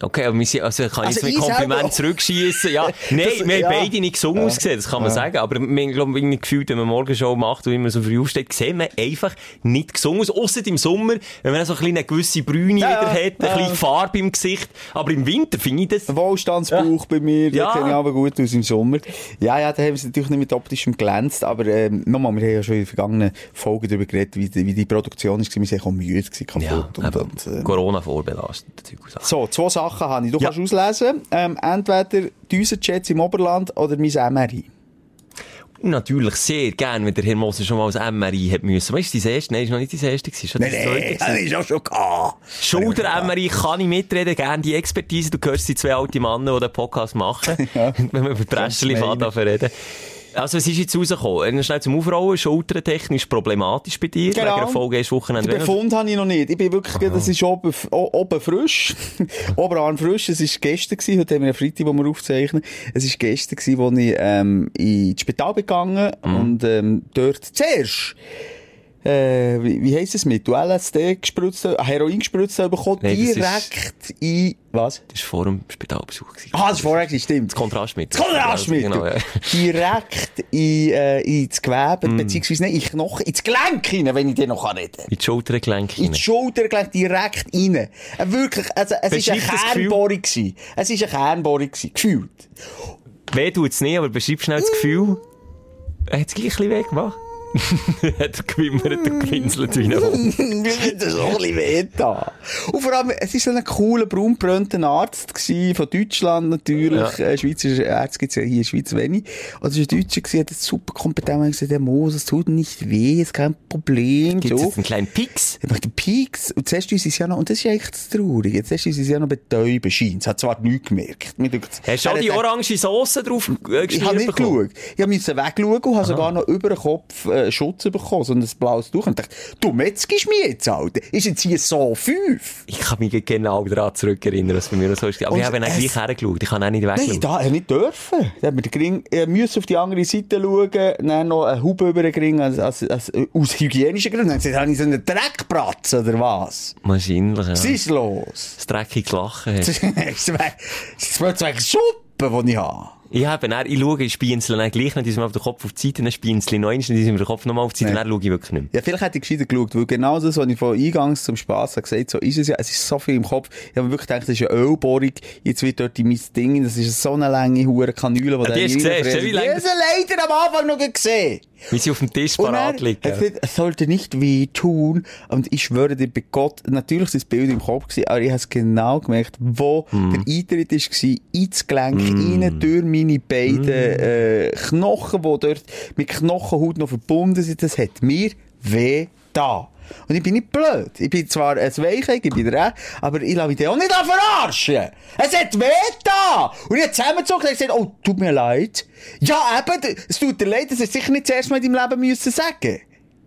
Okay, aber wir also kann ich Also jetzt mit ich selber Kompliment zurückschießen? Ja, [laughs] nein, Das- wir ja. haben beide nicht gesungen ausgesehen, das kann man sagen. Aber wir glaube irgendwie gefühlt, wenn man Morgenshow macht und immer so früh aufsteht, sehen wir einfach nicht gesungen aus. Ausser im Sommer, wenn man so ein eine gewisse Brüne Ja, wieder ja. hat, ein Ja. bisschen Farbe im Gesicht. Aber im Winter finde ich das, Ein Wohlstandsbauch bei mir, Ja. kenne ich aber gut aus im Sommer. Ja, ja, da haben sie natürlich nicht mit optischem glänzt, aber ähm, nochmal, wir haben ja schon in den vergangenen Folgen darüber geredet, wie die, wie die Produktion ist, wir waren auch müde kaputt. ja, und, und, ähm, Corona vorbelastet. So, zwei Sachen habe ich. Du Ja. kannst auslesen, ähm, entweder Düsenjets im Oberland oder mein MRI. Natürlich sehr gern, wenn der Herr Moser schon mal als MRI hat müssen. Weißt du, dein erste? Nein, ist noch nicht dein erste gewesen. Ist schon dein zweite gewesen. ist auch schon gehabt. Schulter-MRI kann ich mitreden, gerne die Expertise. Du hörst die zwei alte Männer, die den Podcast machen. [laughs] Wenn wir über fahren, reden. Also, es ist jetzt rausgekommen. Schnell zum Aufrollen. Schultertechnisch problematisch bei dir. Genau. Wegen der Folge ist Wochenende. Den Befund habe ich noch nicht. Ich bin wirklich, das ist oben, oben frisch. [laughs] Oberarm frisch. Es war gestern gewesen. Heute haben wir einen Freitag, wo wir aufzeichnen. Es war gestern gewesen, wo ich, ähm, ins Spital gegangen Mhm. und, ähm, dort zuerst, äh, wie, wie heisst es mit? Du LSD gespritzt, äh, Heroin gespritzt bekommen, Nein, das ist- direkt in, was? Das war vor dem Spitalbesuch. gewesen. Ah, das war vorher, gewesen, stimmt. Das Kontrastmittel. Das Kontrastmittel. Genau, ja. [laughs] Direkt in, äh, ins Gewebe, Mm. beziehungsweise nicht in Knochen, ins Gelenk hinein, wenn ich dir noch reden kann. In die Schultergelenke In die rein. Schulter gleich direkt rein. Äh, wirklich, also, es ist eine. Kernbohrung gewesen. Es ist eine Kernbohrung gewesen. Gefühlt. Weh tut's nicht, aber beschreib schnell das Gefühl. Er hat es gleich ein bisschen weh gemacht. [laughs] hat er gewimmert, er gewinselt wie ein Hund. [laughs] Das auch ein bisschen weh da. Und vor allem, es war so ein cooler, braunbrönter Arzt gewesen, von Deutschland natürlich. Ja. Äh, Schweizer Ärzte gibt's ja hier in der Schweiz wenig. Und es war ein Deutscher gewesen, hat super kompetent hat gesagt, der Moses, es tut nicht weh, ist kein Problem. Gibt's so. jetzt einen kleinen Pix? Er macht den Peaks und zuerst uns ist ja noch, und das ist das Traurige, zuerst uns ist ja noch betäuben scheint. Es hat zwar nichts gemerkt. Hast du auch die orange Sauce drauf äh, Ich habe geschmiert nicht bekommen? geschaut. Ich musste wegschauen und habe sogar noch über den Kopf äh, Schutz bekommen, so ein blaues Tuch. Und dachte, du metzgst mich jetzt, Alter. Ist jetzt hier so fünf? Ich kann mich genau daran zurückerinnern, was bei mir noch so ist. Aber Und ich habe es- gleich hergeschaut. Ich kann auch nicht Nein, wegschauen. da er nicht dürfen. Da hat mir den Ring, er musste auf die andere Seite schauen, dann noch eine Haube über den Ring, als, als, als, aus hygienischen Gründen. Dann habe ich so einen Dreckpratz, oder was? Wahrscheinlich, ja. Was ist los? Das dreckige Lachen. [laughs] Das ist ein Schuppen, den ich habe. Ich habe dann, ich schaue, ich spienzle dann gleich nicht auf den Kopf auf die Seite, dann spienzle ich noch einmal, dann ist mir der Kopf nochmal auf die Seite, dann schaue ich wirklich nicht mehr. Ja, vielleicht hätte ich gescheiter geschaut, weil genau das, was ich von Eingangs zum Spass habe gesagt, so ist es ja, es ist so viel im Kopf. Ich habe mir wirklich gedacht, das ist eine Ölbohrung, jetzt wird dort in mein Ding, das ist so eine lange, hure Kanüle, die Ja, die hast du gesehen, hast du leider am Anfang noch gesehen. Wie sie auf dem Tisch Und parat liegen. hat gesagt, es sollte nicht weh tun. Und ich schwöre dir bei Gott, natürlich war das Bild im Kopf, gewesen, aber ich habe es genau gemerkt, wo Hm. der Eintritt war, ins Gelenk, rein, durch meine beiden äh, Knochen, die dort mit Knochenhaut noch verbunden sind. Das hat mir weh da. Und ich bin nicht blöd. Ich bin zwar ein Weichei, ich bin der aber ich lasse mich auch nicht verarschen. Es hat weh da. Und ich habe zusammengezogen und gesagt, oh, tut mir leid. Ja, eben, es tut dir leid, das du sicher nicht zuerst mal in deinem Leben müssen sagen.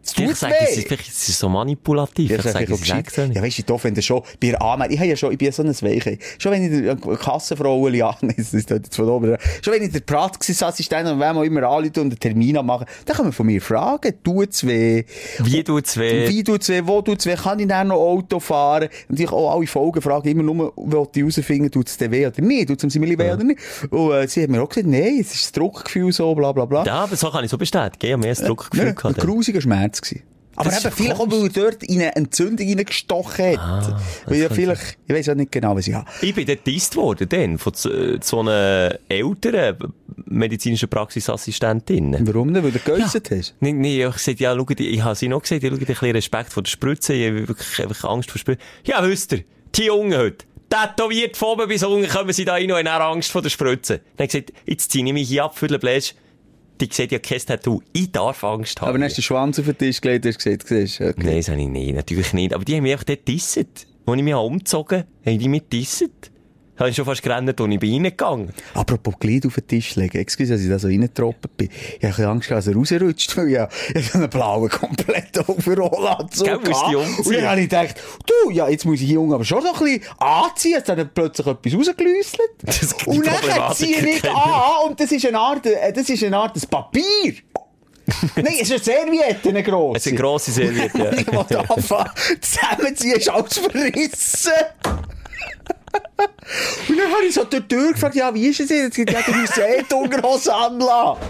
Sage, es ist, weh. vielleicht- es ist so manipulativ. Ja, ich sage, sage ich auch gescheit. nicht. Ja, weisst du, doof, wenn du schon bei der Anmeldung, ich habe ja schon, ich bin ja so ein Weiche. Schon wenn ich der Kassenfrau, ja, nein, [laughs] das ist dort von oben, schon wenn ich der Praxisassistent und wenn man immer anruft und einen Termin machen, dann kann man von mir fragen, tut's weh? Wie tut's weh? Wie tut's weh? Wo tut's weh? Kann ich dann noch Auto fahren? Und ich auch alle Folgen fragen immer nur, wollte ich herausfinden, tut's dir weh oder nicht? Tut's Simili weh oder nicht? Und äh, sie hat mir auch gesagt, nein, es ist das Druckgefühl so, bla, bla, bla. Ja, aber so kann ich so bestätigen. Ich habe mehr das Druckgefühl Ja, ein gehabt. grusiger Schmerz gewesen. Aber Das ist eben, vielleicht auch, weil er dort in eine Entzündung reingestochen hat. Ah, weil ja vielleicht, ich weiss auch nicht genau, was ich habe. Ich bin dort getestet worden, dann, von so, so einer älteren medizinischen Praxisassistentin. Warum denn? Weil du geäussert hast? Nee, nee, ich hab gesagt, ja, schau, ich habe sie noch gesagt, ja, schau, ein bisschen Respekt vor der Spritze, ich habe wirklich einfach Angst vor der Spritze. Ja, wisst ihr, die Jungen heute, tätowiert von oben bis unten, kommen sie da rein und haben Angst vor der Spritze. Dann habe ich gesagt, jetzt ziehe ich mich hier ab für den Bläsch. Die sieht ja kein Tattoo. Ich darf Angst haben. Aber dann hast du den Schwanz auf den Tisch gelegt und gesagt, siehst okay. Nein, das habe ich nicht, natürlich nicht. Aber die haben mich einfach dort disset. Als ich mich umgezogen habe, haben die mich disset. Habe ich schon fast gerannt und ich bin reingegangen. Apropos Glied auf den Tisch legen. Excuse, dass ich da so reingetroppen bin. Ich habe Angst dass er rausrutscht, weil ich ja ich einen blauen Gell, musst gehabt. dich umziehen. Und dann habe ich gedacht, du, ja, jetzt muss ich hier unten aber schon so ein bisschen anziehen. Jetzt hat er plötzlich etwas rausgelüsselt. [laughs] Und dann ziehe ich erkenne an [laughs] und das ist eine Art, äh, das ist eine Art ein Papier. [laughs] Nein, es ist eine Serviette, eine grosse. Es sind grosse Serviette, ja. Ich wollte anfangen, zusammenziehen, ist alles verrissen. Und dann habe ich so durch die Tür gefragt, ja, wie ist es jetzt? Ja, du musst eh die Unterhose anlassen.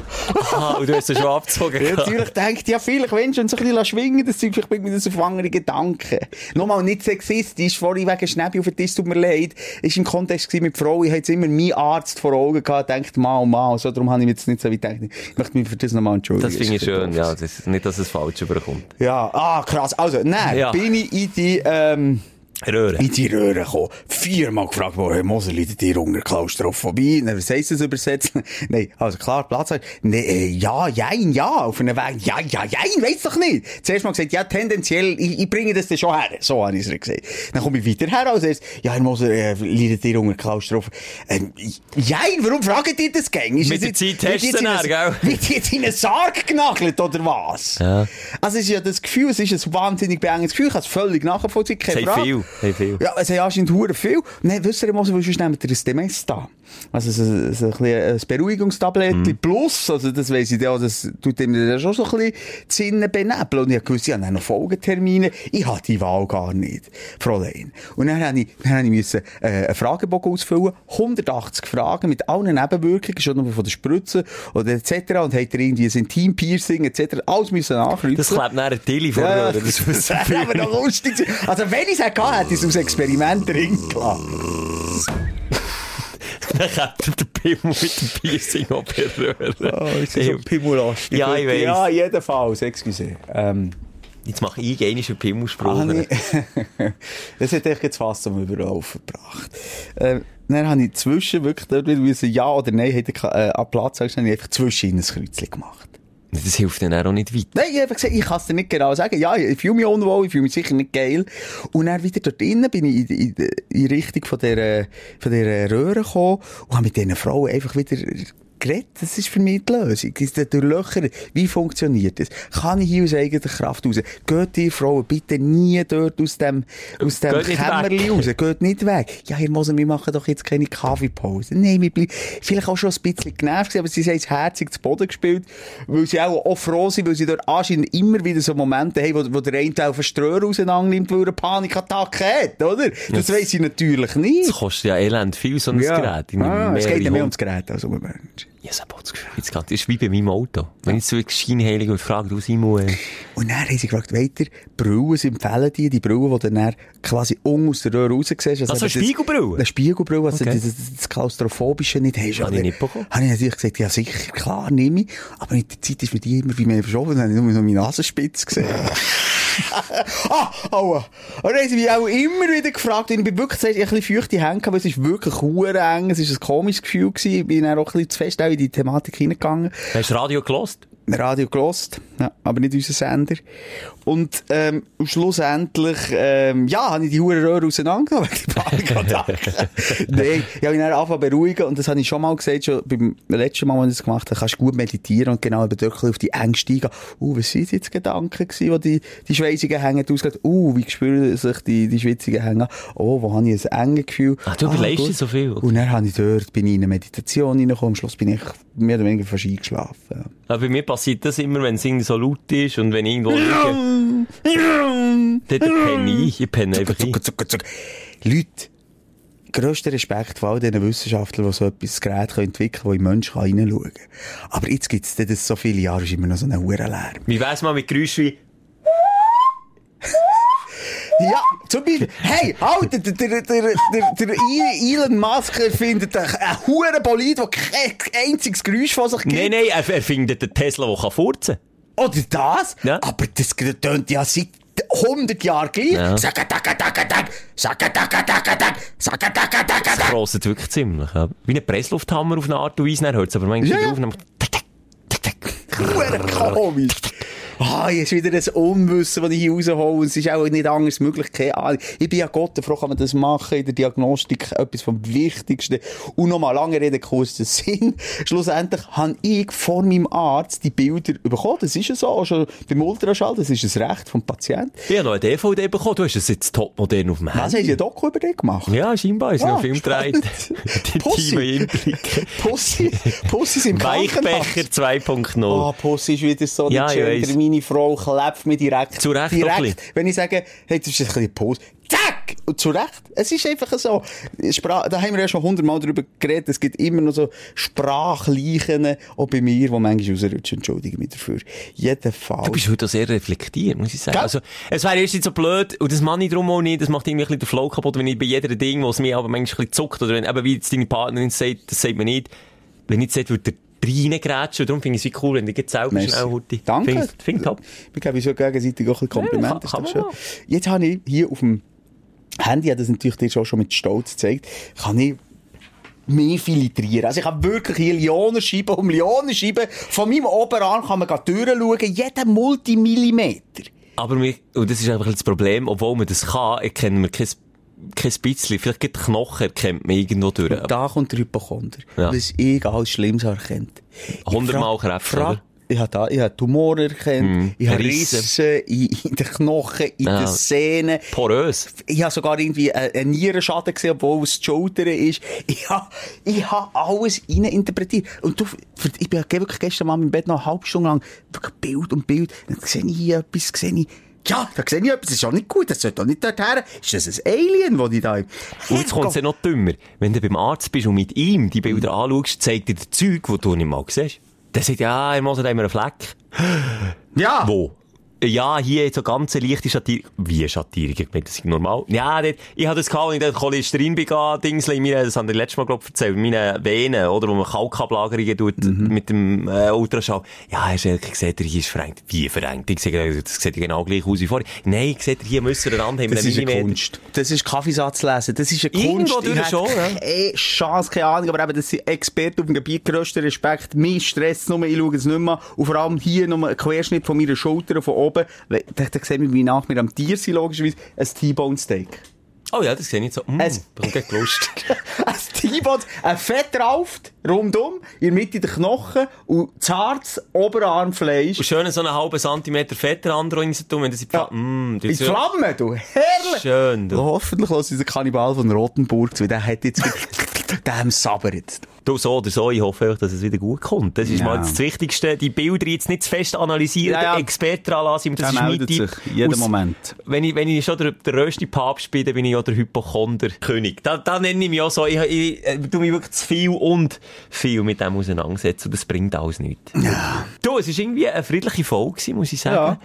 Und du hast es schon abgezogen. Ich gehabt. natürlich denkt, ja, vielleicht, wenn schon so ein bisschen schwingen, das Zeug, vielleicht bringt mir das auf andere Gedanken. Nochmal nicht sexistisch, vorhin wegen Schnäppi auf den Tisch, tut mir leid. Ist im Kontext mit Frau, ich habe jetzt immer meinen Arzt vor Augen gehabt, denkt mal, mal, so, darum habe ich jetzt nicht so weit gedacht. Ich möchte mich für das nochmal entschuldigen. Das finde ich schön, ja. Das ist nicht, dass es falsch überkommt. Ja, ah, krass. Also, nein, Ja. bin ich in die, ähm, Röhre. in die Röhre gekommen. Viermal gefragt, wo Herr Moser liegt dir unter Klaustrophobie? Na, was heisst das übersetzt? [laughs] Nein, also klar, Platz. Nee, äh, ja, jein, ja, auf einem Weg. Ja, ja, jein, weiss doch nicht. Zuerst mal gesagt, ja, tendenziell, ich, ich bringe das dann schon her. So habe ich es gesagt. Dann komme ich weiter her, als erst, ja, Herr Moser, äh, liegt dir unter Klaustrophobie? Ähm, jein, warum fragt ihr das gäng? Ist Mit der Zeit hast du es dann, gell? Wird jetzt in einen Sarg genagelt, oder was? Ja. Also, es ist ja das Gefühl, es ist ein wahnsinnig beengendes Gefühl, ich kann es völlig nachvollziehen, keine Frage. viel, haben viel. Ja, es haben anscheinend hure viel. Nein, wisst ihr, was sonst nehmt ihr ein Demesta. Also, so, so, so ein, ein Beruhigungstablettchen Mhm. plus, also, das weiss ich ja, das tut ihm dann schon so ein bisschen die Sinne benebeln. Und ich habe gewusst, ich habe noch Folgetermine. Ich habe die Wahl gar nicht, Fräulein. Und dann habe ich, dann habe ich müssen, äh, einen Fragebogen ausfüllen, 180 Fragen mit allen Nebenwirkungen, schon noch von der Spritze oder etc. Und hat er irgendwie ein Intimpiercing etc. Alles müssen nachkreuzen. Das klebt nachher ein Tilly vor Ja, Röhre. das, wäre [laughs] aber noch lustig. Also, wenn ich es hätte, hätte ich es aus Experiment drin gelassen. Dann kommt der Pimmel mit dem Piercing Röhre. Oh, ist das so pimmelastig? Ja, ich weiss. Ja, jedenfalls, excuse. Ähm, Jetzt mache ich einen Pimmelspruch. habe ich, [laughs] das hat echt jetzt fast zum Überlaufen gebracht. Ähm, dann habe ich zwischen wirklich dort wieder ja oder nein, hätte ich äh, an Platz gesagt, habe ich einfach zwischen ein Kreuzchen gemacht. Das hilft dann auch nicht weiter. Nein, ich habe gesagt, ich kann es dir nicht genau sagen. Ja, ich fühle mich unwohl, ich fühle mich sicher nicht geil. Und dann wieder dort drinnen bin ich in, in, in Richtung von der, von der Röhre gekommen und habe mit diesen Frauen einfach wieder geredet. Das ist für mich die Lösung. Das ist der Löcher. Wie funktioniert das? Kann ich hier aus eigener Kraft raus? Geht ihr Frauen bitte nie dort aus dem, aus dem Kämmerli raus? Geht nicht weg. Ja, ihr Moser, wir machen doch jetzt keine Kaffeepause. Nein, wir bleiben vielleicht auch schon ein bisschen genervt aber sie haben es herzig zu Boden gespielt, weil sie auch, auch froh sind, weil sie dort anscheinend immer wieder so Momente haben, wo, wo der eine den Ströhr auseinander nimmt, weil er eine Panikattacke hat, oder? Das weiss ich natürlich nicht. Das kostet ja elend viel, so ein Gerät. Ich nehme Ah, es geht ja mehr ums Gerät als um den Menschen. Ja. Jetzt geht, das ist wie bei meinem Auto. Wenn ich so scheinheilig und frage, du Simon, äh, Und dann haben sie gefragt, weiter, sie empfehlen die, die Brillen, die du dann quasi unten aus der Röhre raus siehst. Also eben das- Spiegelbrillen? Eine Spiegelbrille, also Okay. das, das, das Klaustrophobische nicht hast. Habe ich nicht bekommen. Habe ich natürlich gesagt, ja sicher, klar, nehme ich. Aber mit der Zeit ist mir die immer wie mehr verschoben, dann habe ich nur noch meine Nasenspitze gesehen. [laughs] [laughs] ah, aua. Und dann haben sie mich auch immer wieder gefragt, und ich bin wirklich zuerst ein bisschen feuchte Hände gehabt, weil es ist wirklich eng, es ist ein komisches Gefühl gewesen, ich bin dann auch ein bisschen zu fest auch in die Thematik hineingegangen. hast du Radio gelost? Radio gelost, ja, aber nicht unser Sender. Und ähm, schlussendlich, ähm, ja, habe ich die hure Röhre auseinandergenommen, wegen der Panikattacke. [laughs] Nein, ich habe mich dann angefangen beruhigen und das habe ich schon mal gesagt, schon beim letzten Mal, als ich das gemacht habe, kannst du gut meditieren und genau eben wirklich auf die Ängste eingehen. Uh, was sind jetzt Gedanken gewesen, die die, die schweißigen Hänge ausgelegt Uh, wie spüren sich die, die schwitzigen Hänge Oh, wo habe ich ein enges Gefühl? Ah, du überlegst gut. dir so viel. Und dann habe ich dort, bin ich in eine Meditation reingekommen, am Schluss bin ich mehr oder weniger fast eingeschlafen. Ja. Aber bei mir passiert das immer, wenn es irgendwie so laut ist und wenn irgendwo dann penne ich. Ich penne einfach ein. Zuck, zuck, zuck. Leute, grösster Respekt vor all diesen Wissenschaftlern, die so etwas Gerät können entwickeln können, wo in Menschen hineinschauen kann. Aber jetzt gibt es das so viele Jahre, ist immer noch so ein Hurenlärm. Wie wär's mal mit Geräuschen wie, Ja, zum Beispiel, hey, halt, der, der, der, der, Elon Musk findet einen Hurenbolid, der kein einziges Geräusch von sich gibt. nein, nein, er, er findet den Tesla, der kann furzen Oder das? Ja. Aber das tönt ja seit 100 Jahren gleich. Ja. Sakatakatakatag, sakatakatakatag, sakatakatakatag. Das krosset wirklich ziemlich. Ja. Wie ein Presslufthammer auf eine Art und Weise, dann hört es aber manchmal Ja, drauf. Hure komisch. Ah, jetzt wieder ein Unwissen, das ich hier raushole. Es ist auch nicht anders möglich. Keine Ahnung. Ich bin ja Gott, froh kann man das machen in der Diagnostik. Etwas vom Wichtigsten. Und nochmal lange Rede, kurzer Sinn. Schlussendlich habe ich vor meinem Arzt die Bilder bekommen. Das ist ja so. Schon beim Ultraschall. Das ist ein Recht vom Patienten. Ich habe noch eine DVD bekommen, du hast es jetzt topmodern auf dem Was haben Handy. sie ein Doku über den gemacht? Ja, scheinbar, ist noch Ah, ein Film gedreht. [laughs] Die Pussy. Pussy, Pussy sind im Weichbecher Krankenhaus. 2.0. Ah, Pussy ist wieder so Ja, ich schön. weiss. Meine Frau klebt mir direkt. Zu Recht direkt. Wenn ich sage, hey, das ist ein bisschen Puss. Zack! Und zu Recht. Es ist einfach so. Spra da haben wir ja schon hundertmal drüber geredet. Es gibt immer noch so Sprachleichen, auch bei mir, die manchmal rausrutschen. Entschuldige mich dafür. Jedenfalls. Du bist heute sehr reflektiert, muss ich sagen. Gell? Also, es wäre erst so blöd, und das mache ich darum auch nicht, das macht irgendwie ein bisschen den Flow kaputt, wenn ich bei jedem Ding, was mir aber manchmal ein bisschen zuckt, oder wenn, eben wie jetzt deine Partnerin sagt, das sagt man nicht, wenn ich jetzt würde reingrätschen, darum finde ich es cool, wenn du schnell heute. Danke. Finde ich top. Ich glaube, ich soll gegenseitig auch ein Kompliment. Ja, kann- kann. Jetzt habe ich hier auf dem Handy das natürlich dir schon, schon mit Stolz gezeigt, kann ich mehr filtrieren. Also ich habe wirklich hier Millionenscheiben um Millionenscheiben. Von meinem Oberarm kann man durchschauen, jeden Multimillimeter. Aber mir, und das ist einfach das Problem, obwohl man das kann, erkennen wir kein, kein bisschen. Vielleicht gibt Knochen erkennt man irgendwo durch. Und da kommt der Hypochonder. Ja. Das ist alles Schlimmes erkennt. Hundertmal Krebs, frag- oder? Ich habe da, ich habe Tumore erkannt, Mhm. ich habe Risse. Risse in, in den Knochen, in Ja. den Sehnen. Porös. Ich habe sogar irgendwie einen einen Nierenschaden gesehen, obwohl es die Schulter ist. Ich habe, ich habe alles interpretiert. Und du, ich bin wirklich gestern mal im Bett noch eine halbe Stunde lang wirklich Bild und Bild. Dann sehe ich hier etwas, sehe ich, ja, da sehe ich etwas, das ist auch nicht gut, das sollte doch nicht dorthin. Ist das ein Alien, das ich da... Und jetzt kommt es ja noch dümmer. Wenn du beim Arzt bist und mit ihm die Bilder anschaust, zeigt dir Zeug, die du nicht mal siehst. Der sagt, ja, er muss haben wir einen Fleck. Ja! Wo? Ja, hier so ganz leichte Schattierung. Wie Schattierung? Ich meine, das ist normal. Ja, dort, ich hatte das gehabt, als ich dort Cholesterin begann, Dingsle in meine, das haben wir letztes Mal, glaub ich, erzählt, in meinen Venen, oder, wo man Kalkablagerungen tut, mit dem, äh, Ultraschall. Ja, hast du gesehen, hier ist verengt. Wie verengt? Ich sage, das sieht genau gleich aus wie vorher. Nein, ich sehe, hier müssen wir haben Das ist eine. Kunst. Das ist Kaffeesatz lesen. Das ist eine Irgendwo Kunst. durch Ich schon, keine Chance, keine Ahnung. Aber eben, das sind Experten auf dem Gebiet. Grösster Respekt. Mein Stress nur. Ich schaue es nicht mehr. Und vor allem hier noch ein Querschnitt von meiner Schulter von oben. Da, da sehen wir, wie nach mir am Tier sind, logischerweise. Ein T-Bone Steak. Oh ja, das sehe ich nicht so. Mm, Es- bekommt gleich Lust. ein T-Bone, ein Fett drauf, rundum, in der Mitte der Knochen und zartes Oberarmfleisch. Und schön so einen halben Zentimeter Fett dran rein tun, wenn das in die Ja. Mm, In das ist Flammen, du. Herrlich. Schön, du. Hoffentlich los dieser Kannibal von Rotenburg zu, der hat jetzt [laughs] dem sabbert. Du, so oder so, ich hoffe dass es wieder gut kommt. Das ist Ja. mal das Wichtigste. Die Bilder jetzt nicht zu fest analysieren, Ja, ja. den Experten anlassen. Das Der ist mein Tipp. jeden Aus- Moment. Wenn ich, wenn ich schon der, der röste Papst bin, dann bin ich auch der Hypochonder-König. Da, da nenne ich mich auch so. Ich, ich, ich tu mich wirklich zu viel und viel mit dem auseinandersetzen. Und das bringt alles nichts. Ja. Du, es war irgendwie eine friedliche Folge, muss ich sagen. Ja.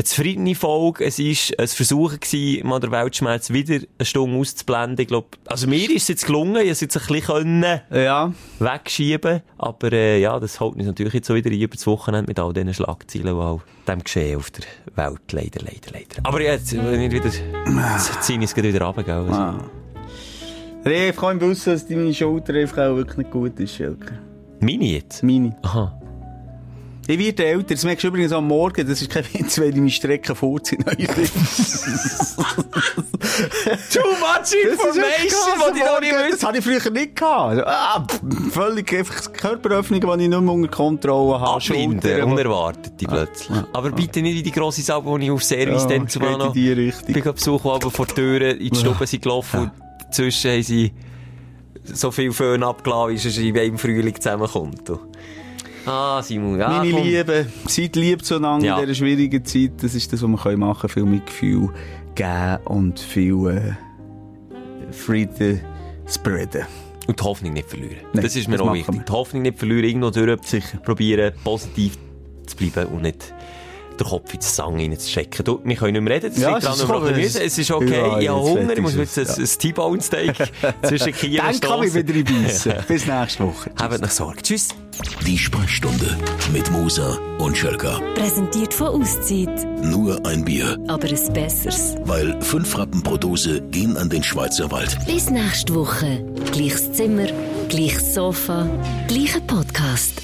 Eine zufriedene Folge. Es war ein Versuch, gewesen, mal den Weltschmerz wieder eine Stunde auszublenden. Ich glaub, also mir ist es jetzt gelungen. Ich es jetzt ein bisschen können Ja. wegschieben. Aber äh, ja, das holt uns natürlich jetzt so wieder ein über das Wochenende mit all diesen Schlagzeilen und all dem Geschehen auf der Welt. Leider, leider, leider. Aber jetzt, wenn ich wieder, jetzt ziehe ich es wieder runter, gell? Also, Ah. Ich kann wissen, dass deine Schulter einfach auch wirklich nicht gut ist, Schelke. Meine jetzt? Meine. Aha. Ich werde älter. Das merkst du übrigens am Morgen. Das ist kein Witz, wenn ich meine Strecke vorziehen. [laughs] Too much information, Das, das habe ich früher nicht gehabt. Ah, pff, völlig einfach Körperöffnungen, die ich nicht mehr unter Kontrolle habe. Abwinden, Schultern, unerwartet plötzlich. Aber bitte nicht wie die grosse Salbe, die ich auf Service Ja, dann in noch... die Richtung. Ich bin besuchen, aber vor die Türen in die Stube sind gelaufen und dazwischen haben sie so viel Föhn abgeladen, wie es im Frühling zusammenkommt. Ah, Simon, ja, Meine komm. Liebe, seid lieb zueinander Ja. in dieser schwierigen Zeit. Das ist das, was wir machen können. Viel Mitgefühl geben und viel äh, Frieden spreaden. Und die Hoffnung nicht verlieren. Nein, das ist mir das auch wichtig. wir. Die Hoffnung nicht verlieren, irgendwo durch Sicher. probieren, positiv zu bleiben und nicht den Kopf ins Sang reinzustecken. Du, wir können nicht mehr reden, das Ja, liegt es so, Gemüse. es- Es ist okay, Ja, ich habe Hunger, ich muss jetzt es, ein, ein T-Bone Steak [laughs] zwischen Kiel und Dann kann ich wieder reinbeissen. Bis nächste Woche. [laughs] Habt noch Sorge. Tschüss. Die Sprechstunde mit Musa und Schelka. Präsentiert von Auszeit. Nur ein Bier, Aber ein besseres. weil fünf Rappen pro Dose gehen an den Schweizer Wald. Bis nächste Woche. Gleiches Zimmer, gleiches Sofa, gleicher Podcast.